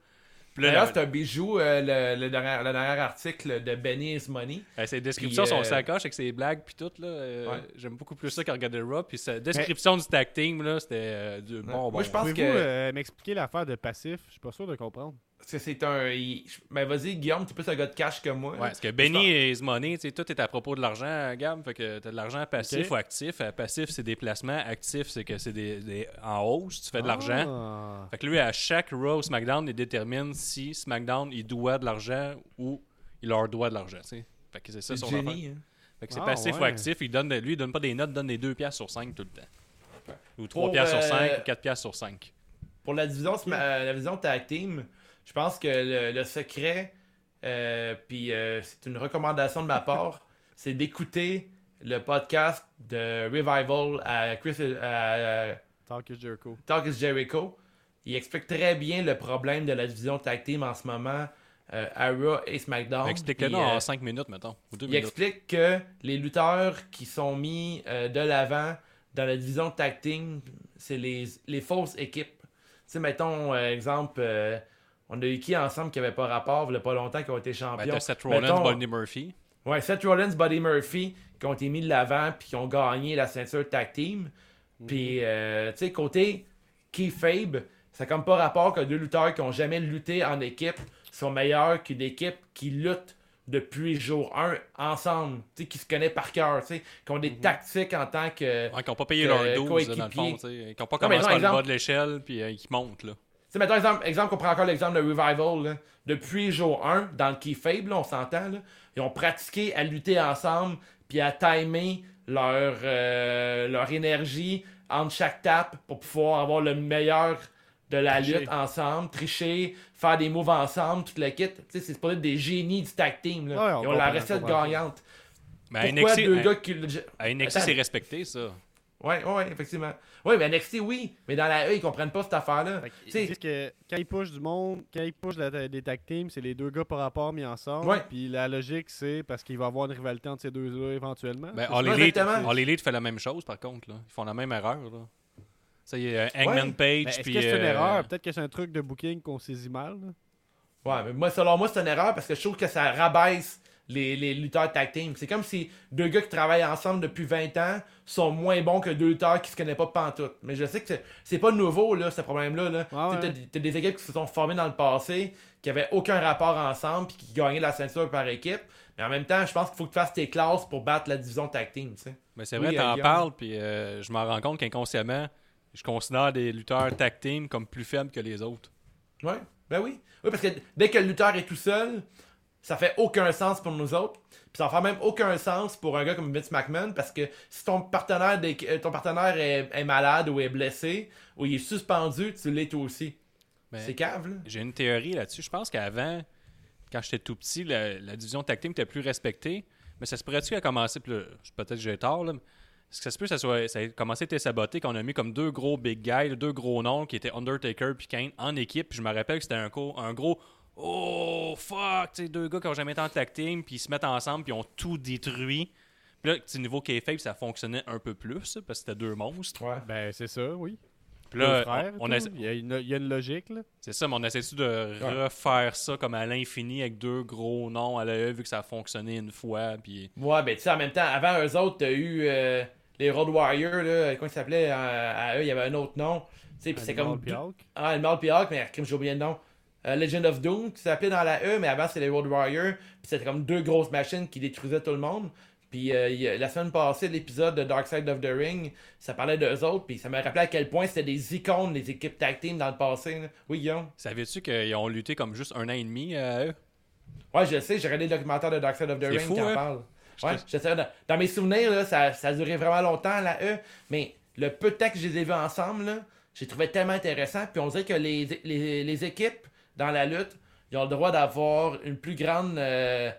Puis là, D'ailleurs, c'est un bijou, euh, le, le dernier, le dernier article de Benny is Money. euh, ses descriptions Puis, sont euh, sacoches avec ses blagues, puis tout. Là, euh, Ouais. J'aime beaucoup plus ça qu'à regarder Raw. Puis sa description du tag team, là, c'était euh, du bon. Moi, je pense que- euh, m'expliquer l'affaire de passif? Je suis pas sûr de comprendre. Parce que c'est un. il- Mais vas-y, Guillaume, tu es plus un gars de cash que moi. Ouais, parce que Benny et His Money, tu sais, tout est à propos de l'argent, Gab. Fait que t'as de l'argent passif ou actif. Euh, Passif, c'est des placements. Actif, c'est que c'est des, des- en hausse, tu fais de l'argent. Ah. Fait que lui, à chaque Raw ou SmackDown, il détermine si SmackDown, il doit de l'argent ou il leur doit de l'argent, tu sais. Fait que c'est ça son génie. hein. Fait que c'est Ah, passif ou ouais. actif. Il donne, lui, il donne pas des notes, il donne des 2 piastres sur 5 tout le temps. Ou 3 Pour, piastres euh, sur 5 ou 4 piastres sur 5. Pour la division, euh, la division tag team, je pense que le, le secret, euh, puis euh, c'est une recommandation de ma part, <laughs> c'est d'écouter le podcast de Revival à Chris à, à Talk is Jericho. Talk is Jericho. Il explique très bien le problème de la division tag team en ce moment euh, à Raw et SmackDown. Explique-le en euh, 5 minutes, mettons. Ou 2 il minutes. explique que les lutteurs qui sont mis euh, de l'avant dans la division tag team, c'est les, les fausses équipes. Tu sais, mettons, euh, exemple, euh, on a eu qui ensemble qui avait pas rapport, il y a pas longtemps, qui ont été Ben, champions. t'as Seth Rollins, Mettons- Buddy Murphy. Ouais, Seth Rollins, Buddy Murphy, qui ont été mis de l'avant puis qui ont gagné la ceinture tag team. Puis, euh, tu sais, côté Kayfabe, ça n'a comme pas rapport que deux lutteurs qui ont jamais lutté en équipe sont meilleurs qu'une équipe qui lutte depuis jour 1 ensemble, tu sais, qui se connaît par cœur, tu sais, qui ont des tactiques en tant que... Ouais, qui n'ont pas payé que leur 12 coéquipier. dans le fond. tu sais. Qui n'ont pas Non, commencé non, par le bas de l'échelle puis euh, qui montent. Là. Sais, mettons, exemple, exemple, on prend encore l'exemple de Revival. là. Depuis jour 1, dans le Keyfabe, là, on s'entend, là, ils ont pratiqué à lutter ensemble, puis à timer leur, euh, leur énergie entre chaque tape pour pouvoir avoir le meilleur de la Tricher. lutte ensemble, tricher, faire des moves ensemble, toute la kit. Tu sais, c'est pas des génies du tag team. Là. Ouais, on ils ont la recette gagnante. Mais à Pourquoi NXT, deux à- gars qui... à NXT, c'est respecté, ça. Ouais, ouais, effectivement. Oui, mais NXT, oui. Mais dans la E, ils comprennent pas cette affaire-là. Ils disent que quand ils pushent du monde, quand ils pushent des tag teams, c'est les deux gars par rapport mis ensemble. Ouais. Puis la logique, c'est parce qu'il va y avoir une rivalité entre ces deux-là éventuellement. Ben, All Elite, exactement. All Elite fait la même chose, par contre. Là. Ils font la même erreur. Là. Ça, il y a Hangman Ouais. Page. Ben, Est-ce que c'est une euh, erreur? Peut-être que c'est un truc de booking qu'on saisit mal. là. Ouais, mais moi, selon moi, c'est une erreur parce que je trouve que ça rabaisse les, les lutteurs tag team. C'est comme si deux gars qui travaillent ensemble depuis 20 ans sont moins bons que deux lutteurs qui se connaissent pas pantoute. Mais je sais que c'est- pas nouveau, là, ce problème-là. Là. Ouais. T'as t'as des équipes qui se sont formées dans le passé, qui avaient aucun rapport ensemble, puis qui gagnaient la ceinture par équipe. Mais en même temps, je pense qu'il faut que tu fasses tes classes pour battre la division tag team. tu sais. Mais c'est Oui, vrai, euh, t'en parles, puis euh, je m'en rends compte qu'inconsciemment, je considère des lutteurs tag team comme plus faibles que les autres. Ouais, ben oui. Oui, parce que dès que le lutteur est tout seul, ça fait aucun sens pour nous autres. Puis ça fait même aucun sens pour un gars comme Vince McMahon parce que si ton partenaire, euh, ton partenaire est, est malade ou est blessé ou il est suspendu, tu l'es toi aussi. C'est cave, là. J'ai une théorie là-dessus. Je pense qu'avant, quand j'étais tout petit, la, la division tag team était plus respectée. Mais ça se pourrait-tu qu'elle a commencé, peut-être que j'ai tort, là, mais est-ce que ça se peut que ça, soit, ça ait commencé à être saboté quand on a mis comme deux gros big guys, deux gros noms qui étaient Undertaker puis Kane en équipe. Puis je me rappelle que c'était un gros Oh fuck, tu sais, deux gars qui ont jamais été en tag team, puis ils se mettent ensemble, puis ils ont tout détruit. Puis là, sais, niveau K-Fape, ça fonctionnait un peu plus, parce que c'était deux monstres. Ouais. Ben, c'est ça, oui. Puis là, frères, on, on tout. essa- il, y a une, il y a une logique, là. c'est ça, mais on essaie de Ouais. refaire ça comme à l'infini avec deux gros noms à l'AE, vu que ça a fonctionné une fois, puis... Ouais, ben tu sais, en même temps, avant eux autres, t'as eu euh, les Road Warriors, là, comment ils s'appelaient euh, À eux, il y avait un autre nom. Tu sais, puis c'est Animal comme. puis Hulk. Ah, le Mal Hawk, mais crime, j'ai oublié le nom. Euh, Legend of Doom, qui s'appelait dans la E, mais avant c'était les Road Warriors. Puis c'était comme deux grosses machines qui détruisaient tout le monde. Puis euh, la semaine passée, l'épisode de Dark Side of the Ring, ça parlait d'eux autres. Puis ça m'a rappelé à quel point c'était des icônes, les équipes tag team dans le passé. là. Oui, Guillaume? Savais-tu qu'ils ont lutté comme juste un an et demi à eux? Ouais, je sais, j'ai regardé le documentaire de Dark Side of the Ring fou, qui en hein? parle. Ouais, je sais, dans, dans mes souvenirs, là, ça, ça a duré vraiment longtemps, la E, mais le peu de temps que je les ai vus ensemble, j'ai trouvé tellement intéressant. Puis on dirait que les, les, les équipes dans la lutte, ils ont le droit d'avoir une plus grande. euh,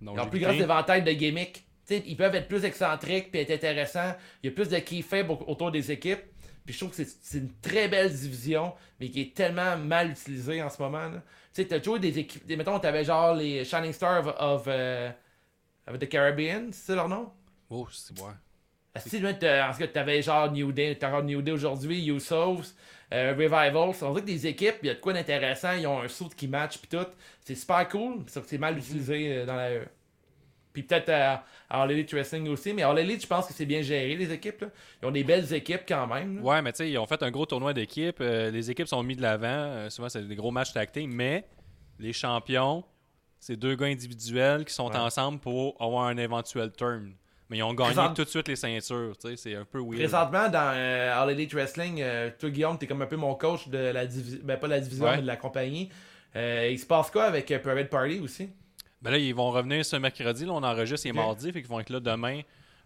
Non, ils ont j'ai plus grand éventail de gimmicks. Ils peuvent être plus excentriques puis être intéressants. Il y a plus de key faibles au- autour des équipes. Puis je trouve que c'est- une très belle division, mais qui est tellement mal utilisée en ce moment. Tu sais, t'as toujours des équipes. des- Mettons, t'avais genre les Shining Stars of, of, euh, of the Caribbean, c'est leur nom? Oh, c'est ouais. Ah, Si, en tout cas, t'avais genre New Day, t'as New Day aujourd'hui, Usos, euh, Revival. On dirait que des équipes, il y a de quoi d'intéressant, ils ont un saut qui match, puis tout. C'est super cool, sauf que c'est mal utilisé euh, dans la E. Puis peut-être à, à All Elite Wrestling aussi, mais All Elite, je pense que c'est bien géré, les équipes. là. Ils ont des belles équipes quand même. là. Ouais, mais tu sais, ils ont fait un gros tournoi d'équipe. euh, les équipes sont mis de l'avant. euh, souvent, c'est des gros matchs team. Mais les champions, c'est deux gars individuels qui sont Ouais. ensemble pour avoir un éventuel turn. Mais ils ont gagné Présent- tout de suite les ceintures. C'est un peu weird. Présentement, dans euh, All Elite Wrestling, euh, toi, Guillaume, t'es comme un peu mon coach de la division, ben pas la division, Ouais. mais de la compagnie. Euh, il se passe quoi avec euh, Private Party aussi? Ben là, ils vont revenir ce mercredi. Là, on enregistre, c'est Ok. mardi. Fait qu'ils vont être là demain,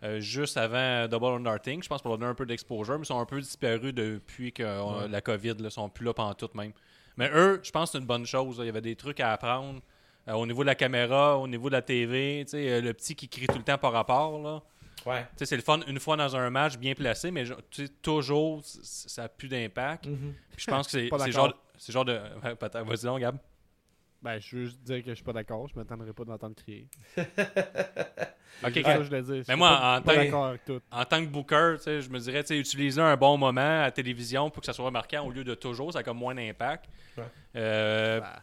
euh, juste avant Double Nothing. Je pense pour leur donner un peu d'exposure. Mais ils sont un peu disparus depuis que Ouais. la COVID. Là, sont plus là pendant tout même. Mais eux, je pense que c'est une bonne chose. là. Il y avait des trucs à apprendre. Euh, au niveau de la caméra, au niveau de la TV, tu sais, euh, le petit qui crie tout le temps par rapport, là. Ouais. Tu sais, c'est le fun une fois dans un match bien placé, mais je- tu sais, toujours, ça n'a plus d'impact. Mhm. Puis je pense que <laughs> c'est genre, c'est genre de. <laughs> Vas-y, donc, Gab. Ben, je veux juste dire que je suis pas d'accord. Je m'attendrai pas d'entendre crier. <laughs> Ok, ça que je dire. Je Mais suis moi, pas, en pas tant- d'accord avec tout. En tant que booker, tu sais, je me dirais, tu sais, utiliser un bon moment à la télévision pour que ça soit marquant au lieu de toujours, ça a comme moins d'impact. Ouais. Euh, Bah.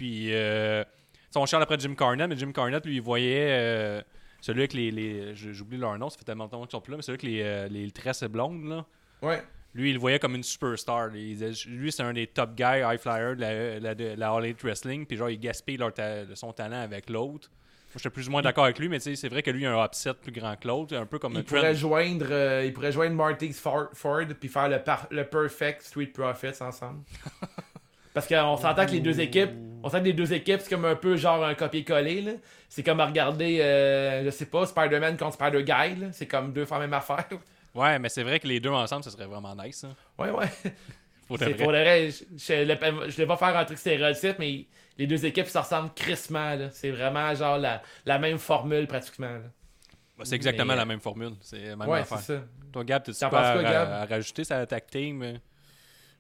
On charle après Jim Carnett, mais Jim Carnett, lui, il voyait euh, celui avec les. J'oublie leur nom, ça fait tellement longtemps qu'ils sont plus là, mais celui avec les, euh, les tresses blondes, là. Ouais. Lui, il le voyait comme une superstar. Lui, c'est un des top guys, high flyer de la, la, de la All Elite Wrestling. Puis genre, il gaspille leur ta- son talent avec l'autre. Moi, j'étais plus ou moins d'accord avec lui, mais tu sais, c'est vrai que lui, il a un upset plus grand que l'autre. Un peu comme Il pourrait, joindre, euh, il pourrait joindre Marty Ford, Ford puis faire le, le Perfect Street Profits ensemble. <laughs> Parce qu'on s'entend que les deux équipes, on sent que les deux équipes, c'est comme un peu genre un copier-coller. là. C'est comme à regarder, euh, je sais pas, Spider-Man contre Spider-Guy. là. C'est comme deux fois la même affaire. Ouais, mais c'est vrai que les deux ensemble, ça serait vraiment nice. hein. Ouais, ouais. <laughs> Faut de C'est vrai. pour le vrai, je, je vais pas faire un truc stéréotype, mais les deux équipes ça ressemble crissement. là. C'est vraiment genre la, la même formule pratiquement. là. Bah, C'est exactement Mais, la même formule. C'est la même Ouais, affaire. c'est ça. Toi, Gab, T'en pas à, à rajouter sa tag team? euh?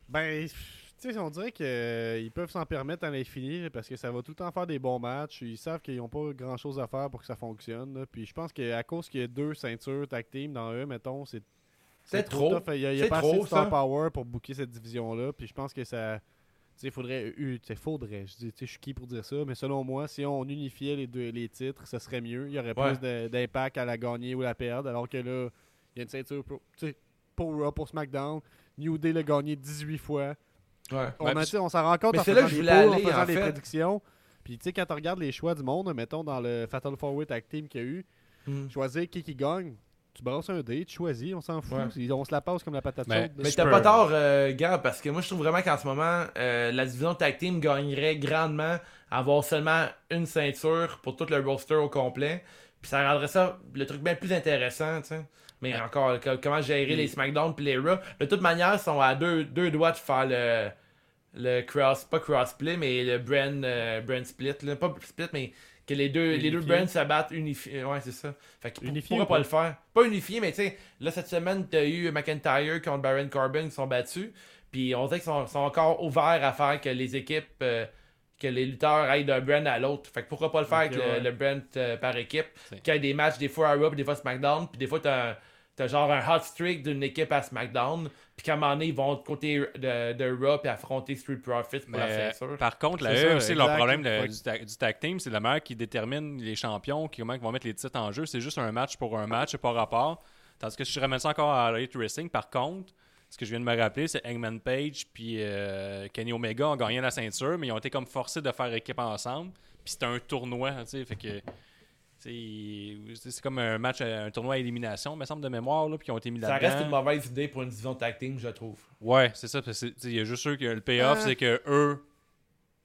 Ben, tu sais, on dirait qu'ils peuvent s'en permettre à l'infini parce que ça va tout le temps faire des bons matchs. Ils savent qu'ils n'ont pas grand chose à faire pour que ça fonctionne. là. Puis je pense qu'à cause qu'il y a deux ceintures tag team dans eux, mettons, c'est. C'est trop. tough. Il y a, pas trop, assez de star power pour booker cette division-là. Puis je pense que ça. Tu sais, faudrait. euh, faudrait. Je dis, je suis qui pour dire ça. Mais selon moi, si on unifiait les deux les titres, ça serait mieux. Il y aurait Ouais. plus d'impact à la gagner ou la perdre. Alors que là, il y a une ceinture pour. Pour Raw, pour SmackDown. New Day l'a gagné 18 fois. Ouais. On, Ouais, s'en rend compte Mais en c'est faisant là que je polls, aller, en faisant en des fait. prédictions. Puis tu sais, quand on regarde les choix du monde, mettons dans le Fatal 4-Way Tag Team qu'il y a eu, Mm. choisir qui qui gagne, tu brasses un dé, tu choisis, on s'en fout. Ouais. On se la passe comme la patate Mais- chaude. Mais Je t'as pas tort, euh, Gab, parce que moi je trouve vraiment qu'en ce moment, euh, la division tag team gagnerait grandement à avoir seulement une ceinture pour tout le roster au complet. Puis ça rendrait ça le truc bien plus intéressant, tu sais. Mais encore, co- comment gérer les SmackDown puis les Raw? De toute manière, ils sont à deux, deux doigts de faire le, le cross, pas crossplay, mais le brand, euh, brand split, là. pas split, mais que les deux, les deux brands s'abattent unifiés. Ouais, c'est ça. Fait qu'ils Unifié pourraient ou pas? le faire. Pas unifié, mais tu sais, là, cette semaine, t'as eu McIntyre contre Baron Corbin qui sont battus. Puis on dirait qu'ils sont, sont encore ouverts à faire que les équipes, euh, que les lutteurs aillent d'un brand à l'autre. Fait que pourquoi pas le faire avec le- ouais. le, brand euh, par équipe. Qu'il y ait des matchs, des fois à Raw, des fois à SmackDown. Puis des fois, t'as t'as genre un hot streak d'une équipe à SmackDown. Puis qu'à un moment donné, ils vont de côté de, de Raw puis affronter Street Profits pour la Mais, ceinture. par contre, la C'est ça, UFC, leur problème du, ta- du tag team, c'est la meilleure qui détermine les champions, qui, comment ils vont mettre les titres en jeu. C'est juste un match pour un match, c'est pas rapport. Tandis que si je ramène ça encore à Elite Wrestling, par contre, ce que je viens de me rappeler, c'est Hangman Page puis euh, Kenny Omega ont gagné la ceinture, mais ils ont été comme forcés de faire équipe ensemble. Puis c'était un tournoi, tu sais, fait que. C'est c'est comme un match, un tournoi à élimination, me semble, de mémoire, là, puis ils ont été mis Ça là-dedans. reste une mauvaise idée pour une division de tag team, je trouve. Ouais, c'est ça. Il y a juste eux que le payoff, Ah. c'est que eux,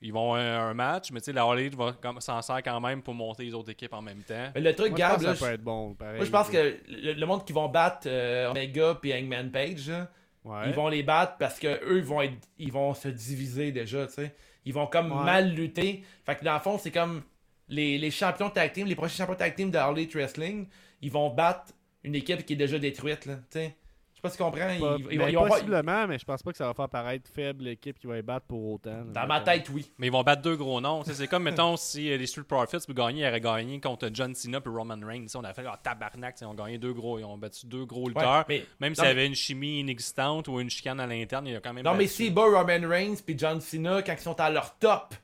ils vont un, un match, mais tu sais, la All Elite va comme- s'en sert quand même pour monter les autres équipes en même temps. Mais le truc, Moi, je Gab, pense que là, ça peut je- être bon, pareil. moi je pense que le, le monde qui vont battre euh, Omega puis Hangman Page, là, Ouais. ils vont les battre parce que eux ils vont être, ils vont se diviser déjà, tu sais. Ils vont comme Ouais. mal lutter. Fait que dans le fond, c'est comme les, les champions tag team, les prochains champions tag team de Elite Wrestling, ils vont battre une équipe qui est déjà détruite, là, tu sais. Je sais pas si tu comprends. Ils, Pas- ils vont- mais ils vont pas- possiblement, mais je pense pas que ça va faire paraître faible l'équipe qui va les battre pour autant. dans ma tête, oui. Mais ils vont battre deux gros noms. C'est comme, <laughs> mettons, si euh, les Street Profits pour gagner, ils auraient gagné contre John Cena et Roman Reigns. On a fait ah, tabarnak, ils ont gagné deux gros. Ils ont battu deux gros Ouais, lutteurs. mais, Même s'il y mais- avait une chimie inexistante ou une chicane à l'interne, il y a quand même. Non, mais si bat Roman Reigns puis John Cena quand ils sont à leur top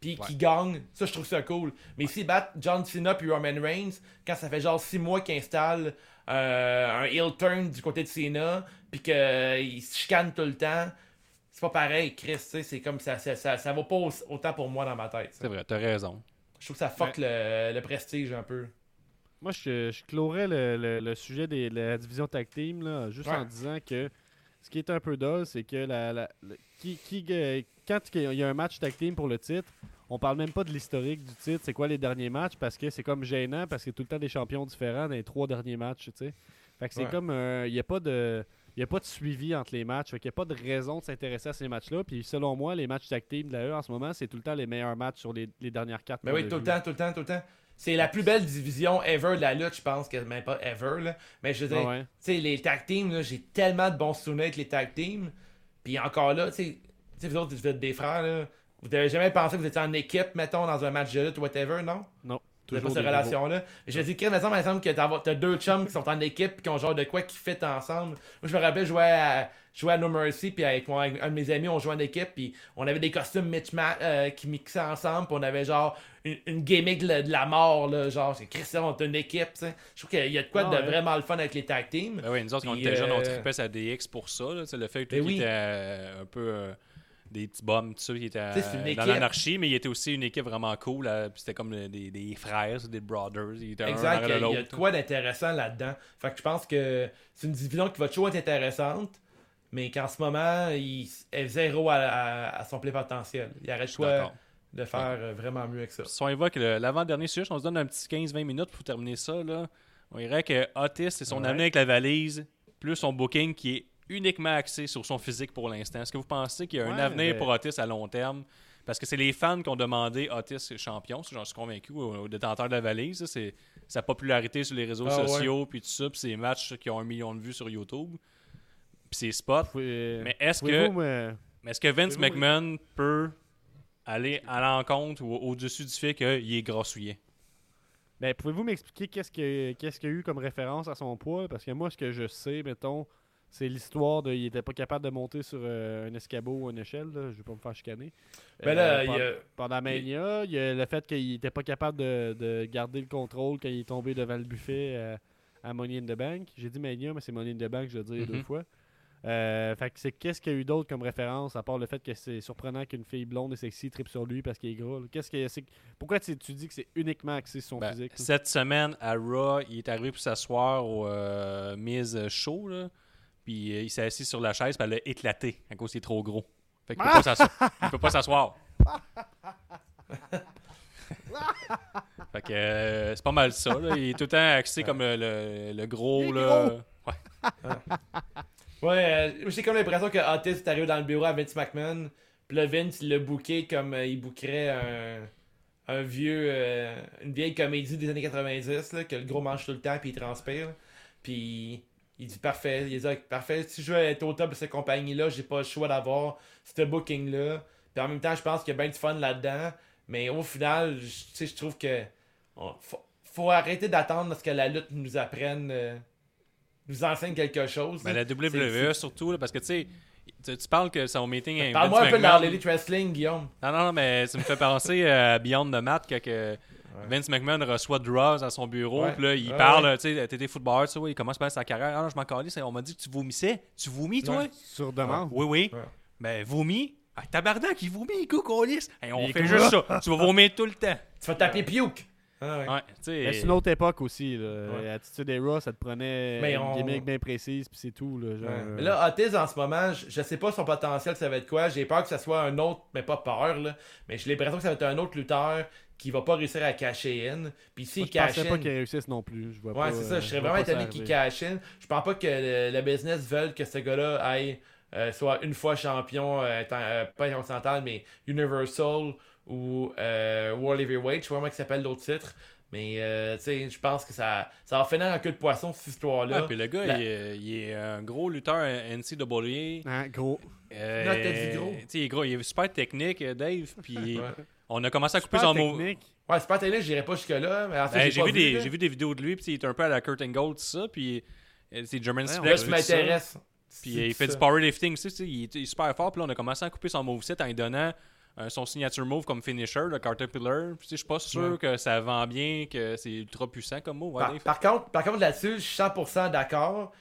puis Ouais. qu'ils gagnent, ça je trouve ça cool. Mais s'ils battent John Cena puis Roman Reigns quand ça fait genre 6 mois qu'ils installent euh, un heel turn du côté de Cena puis qu'ils se chicanent tout le temps, c'est pas pareil, Chris, tu sais, c'est comme ça ça, ça ça vaut pas au- autant pour moi dans ma tête. C'est vrai, t'as raison. Je trouve que ça fuck le, le prestige un peu. Moi, je, je clorais le, le- le sujet des- de la division tag team là, juste Ouais. en disant que ce qui est un peu dull, c'est que la, la- qui, qui, euh, quand il y a un match tag team pour le titre, on parle même pas de l'historique du titre, c'est quoi les derniers matchs, parce que c'est comme gênant, parce que tout le temps des champions différents dans les trois derniers matchs, tu sais. Fait que c'est Ouais. comme, euh, il n'y a pas de... Il n'y a pas de suivi entre les matchs, fait qu'il n'y a pas de raison de s'intéresser à ces matchs-là. Puis selon moi, les matchs tag team de la E en ce moment, c'est tout le temps les meilleurs matchs sur les, les dernières quatre Mais oui, tout le temps, tout le temps, tout le temps. C'est la plus belle division ever de la lutte, je pense, que même pas ever, là. Mais je veux dire, Ah ouais. Les tag teams, j'ai tellement de bons souvenirs avec les tag teams. Puis encore là, tu sais, tu sais, vous autres, vous êtes des frères, là. Vous avez jamais pensé que vous étiez en équipe, mettons, dans un match de lutte, whatever, non? Non, Vous avez pas cette relation-là. Je dis, Chris, mettons, par exemple, que t'as t'as deux chums qui sont en équipe, puis qui ont genre de quoi qui fit ensemble. Moi, je me rappelle, je jouais à, je jouais à No Mercy, puis avec, moi, avec un de mes amis, on jouait en équipe, puis on avait des costumes misma- euh, qui mixaient ensemble, puis on avait genre une, une gimmick de, la- de la mort, là. Genre, c'est Christian, on est une équipe, tu sais. Je trouve qu'il y a de quoi Ah de ouais. vraiment le fun avec les tag teams. Ben oui, nous autres, quand on était jeunes, on euh, trippait sa DX pour ça. Là, Tu le fait que Ben tout oui. était euh, un peu euh, des petits bums, tout ça, qui était Tu sais, une euh, dans l'anarchie, mais il était aussi une équipe vraiment cool. c'était comme le- des, des frères, des brothers. Ils étaient un Exact, il y, a- il y a de quoi d'intéressant là-dedans. Fait que je pense que c'est une division qui va toujours être intéressante, mais qu'en ce moment, il est zéro à, à- à son plein potentiel. Il arrête quoi de faire euh, vraiment mieux avec ça. Si on évoque l'avant-dernier sujet, on se donne un petit 15-20 minutes pour terminer ça. Là. On dirait que Otis, c'est son Ouais. avenir avec la valise, plus son booking qui est uniquement axé sur son physique pour l'instant. Est-ce que vous pensez qu'il y a un avenir ben- pour Otis à long terme? Parce que c'est les fans qui ont demandé Otis champion, j'en suis convaincu, au, au détenteur de la valise. C'est sa popularité sur les réseaux Ah ouais. sociaux, puis tout ça, puis ses matchs qui ont un million de vues sur YouTube, puis ses spots. Pouvez- Mais est-ce que, mais est-ce que Vince McMahon peut aller à l'encontre ou au-dessus du fait qu'il est grassouillet? Ben, pouvez-vous m'expliquer qu'est-ce que- qu'est-ce qu'il y a eu comme référence à son poids? Parce que moi, ce que je sais, mettons, c'est l'histoire de. Il était pas capable de monter sur euh, un escabeau ou une échelle. Là. Je vais pas me faire chicaner. Ben là, Euh, il y a- Pendant Mania, il y a le fait qu'il était pas capable de, de garder le contrôle quand il est tombé devant le buffet euh, à Money in the Bank. J'ai dit Mania, mais c'est Money in the Bank, je veux dire deux Mhm. fois. Euh, fait que c'est qu'est-ce qu'il y a eu d'autre comme référence à part le fait que c'est surprenant qu'une fille blonde et sexy tripe sur lui parce qu'il est gras. là? Qu'est-ce que c'est pourquoi tu, tu dis que c'est uniquement axé sur son Ben, physique cette semaine à Raw, il est arrivé pour s'asseoir au euh, Miz Show, là, puis euh, il s'est assis sur la chaise, puis elle a éclaté à cause qu'il est trop gros. Fait qu'il peut, pas s'asseoir. il peut pas s'asseoir. <laughs> fait que euh, c'est pas mal ça. là. Il est tout le temps axé comme le, le- le gros. Il est là. Ouais. Ouais, euh, j'ai comme l'impression que Otis est arrivé dans le bureau à Vince McMahon, Puis là, Vince, il l'a booké comme euh, il bookerait un, un vieux, euh, une vieille comédie des années 90, là, que le gros mange tout le temps, puis il transpire. Puis il dit parfait, il dit parfait, si je veux être au top de cette compagnie-là, j'ai pas le choix d'avoir ce booking-là. Puis en même temps, je pense qu'il y a bien du fun là-dedans. Mais au final, je- je trouve que on- faut, faut arrêter d'attendre à ce que la lutte nous apprenne, euh, nous enseigne quelque chose. Mais là. la WWE surtout, là, parce que tu sais, tu, tu parles que son meeting avec Parle-moi un peu Elite Wrestling, Guillaume. Non, non, non, mais ça me fait <laughs> penser à Beyond the Mat que, que Vince McMahon reçoit Draws à son bureau. Puis là, il Ouais, parle, tu sais, t'étais footballeur, tu il commence bien sa carrière. Ah non, je m'en calais, on m'a dit que tu vomissais. Tu vomis, toi? Ouais. Sur demande. Oui, oui. Ouais. Ben, vomis. Ah, tabarnak, il vomit, il coupe, on Il fait juste ça. Tu vas vomir tout le temps. Tu vas taper Puke. Ah ouais. Ouais. Mais C'est une autre époque aussi. Là. Ouais. Attitude Era, ça te prenait Mais une on- gimmick bien précise, puis c'est tout. Là, genre, Ouais. euh, Mais là, Otis, en ce moment, je, je sais pas son potentiel, ça va être quoi. J'ai peur que ça soit un autre, mais pas peur, là. Mais j'ai l'impression que ça va être un autre lutteur qui va pas réussir à cacher in. Puis s'il je cache pensais pas in. qu'il réussisse non plus. Je vois Ouais, pas, c'est ça. Je serais vraiment pas étonné qu'il cache in. Je pense pas que le, le business veulent que ce gars-là aille euh, soit une fois champion, euh, euh, pas intercontinental, mais Universal ou euh, World Heavyweight. Je sais pas comment il s'appelle l'autre titre. Mais euh, tu sais, je pense que ça, ça va finir en queue de poisson cette histoire-là. Ouais, puis le gars, La- il, est- il est un gros lutteur NCAA. Hein, gros. Euh, Non, t'as dit gros. tu sais, il est gros. Il est super technique, Dave. Puis <laughs> Ouais. On a commencé à couper son mot. technique. Ouais, c'est pas télé, j'irai pas jusque-là. Mais en fait, Ben, j'ai vu, vu, des, là. j'ai vu des vidéos de lui, puis il est un peu à la Kurt Angle, tout ça, puis euh, c'est German Ouais, Là, m'intéresses. Puis il fait ça. du powerlifting aussi, tu sais, il, est, il est super fort, puis là on a commencé à couper son moveset en lui donnant euh, son signature move comme finisher, le Caterpillar. Puis je suis pas sûr Ouais. que ça vend bien, que c'est ultra puissant comme move. ouais, Par, contre, par contre là-dessus, je suis 100% d'accord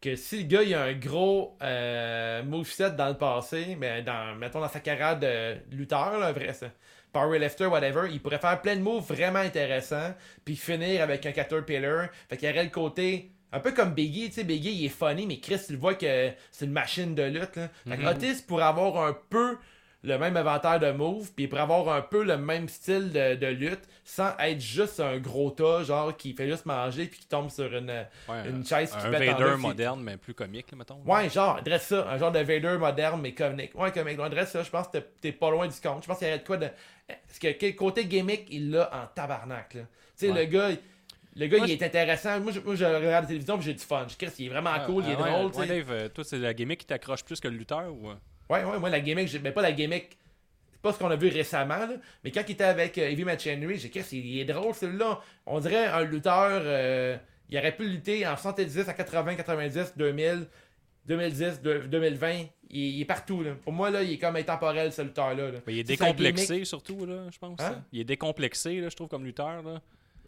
que si le gars il a un gros euh, moveset dans le passé, mais dans, mettons dans sa carrière de lutteur, là, vrai, ça, powerlifter, whatever, il pourrait faire plein de moves vraiment intéressants, puis finir avec un caterpillar. Fait qu'il y aurait le côté. Un peu comme Biggie, tu sais, Biggie il est funny, mais Chris, tu le vois que c'est une machine de lutte. Là. Fait que Mhm. Otis pourrait avoir un peu le même inventaire de moves, puis il pourrait avoir un peu le même style de, de lutte, sans être juste un gros tas, genre qui fait juste manger, puis qui tombe sur une, Ouais, une un- chaise qui un en Vader moderne, mais plus comique, là, mettons. Ouais, genre, dresse ça, un genre de Vader moderne, mais comique. Ouais, comique. On dresse ça, je pense que t'es- pas loin du compte. Je pense qu'il y a de quoi de. Parce que quel côté gimmick, il l'a en tabarnak, là. Tu sais, Ouais. le gars. Le gars, Moi, il est intéressant. Moi, je, moi, je regarde la télévision puis j'ai du fun. Je Chris, il est vraiment Ah, cool, il est ouais, drôle, ouais, tu sais. Dave, toi, c'est la gimmick qui t'accroche plus que le lutteur ou? Ouais, ouais, moi, la gimmick, j'ai- mais pas la gimmick. C'est pas ce qu'on a vu récemment, là. Mais quand il était avec euh, Heavy Machinery, j'ai dit, il est drôle, celui-là. On dirait un lutteur. euh, il aurait pu lutter en 70, à 80, 90, 2000, 2010, de- 2020. Il, il est partout, là. Pour moi, là, il est comme intemporel, ce lutteur-là. là. Ben, il est décomplexé surtout, là, je pense. Hein? Il est décomplexé, là, je trouve, comme lutteur. Là.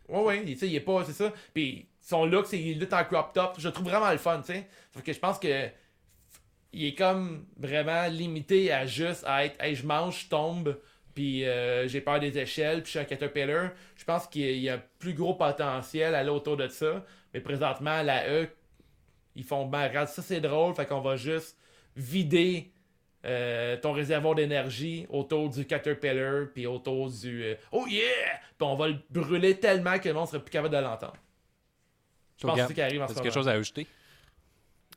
Ouais, ouais, sais, il est pas, c'est ça. Puis son look, c'est il lutte en crop top. Je le trouve vraiment le fun, tu sais. Fait que je pense que il est comme vraiment limité à juste à être, hey, je mange, je tombe, puis euh, j'ai peur des échelles, puis je suis un caterpillar. Je pense qu'il y a- un plus gros potentiel à aller autour de ça. Mais présentement, la E, ils font, ben, regarde, ça c'est drôle, fait qu'on va juste vider euh, ton réservoir d'énergie autour du Caterpillar, puis autour du euh, Oh yeah! Puis on va le brûler tellement que le monde serait plus capable de l'entendre. Je pense que c'est ce qui arrive en ce moment. quelque chose à ajouter?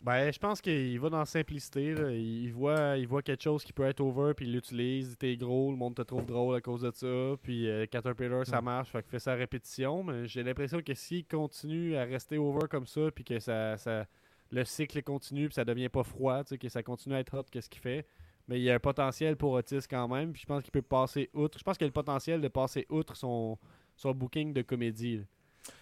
Ben, je pense qu'il va dans la simplicité. là. Il, voit, il voit quelque chose qui peut être over, puis il l'utilise. T'es gros, le monde te trouve drôle à cause de ça. Puis euh, Caterpillar, ça marche, fait qu'il fait sa répétition. Mais j'ai l'impression que s'il continue à rester over comme ça, puis que ça, ça, le cycle continue, puis ça devient pas froid, que ça continue à être hot, qu'est-ce qu'il fait. Mais il y a un potentiel pour Otis quand même. Puis je pense qu'il peut passer outre. Je pense qu'il a le potentiel de passer outre son, son booking de comédie. là.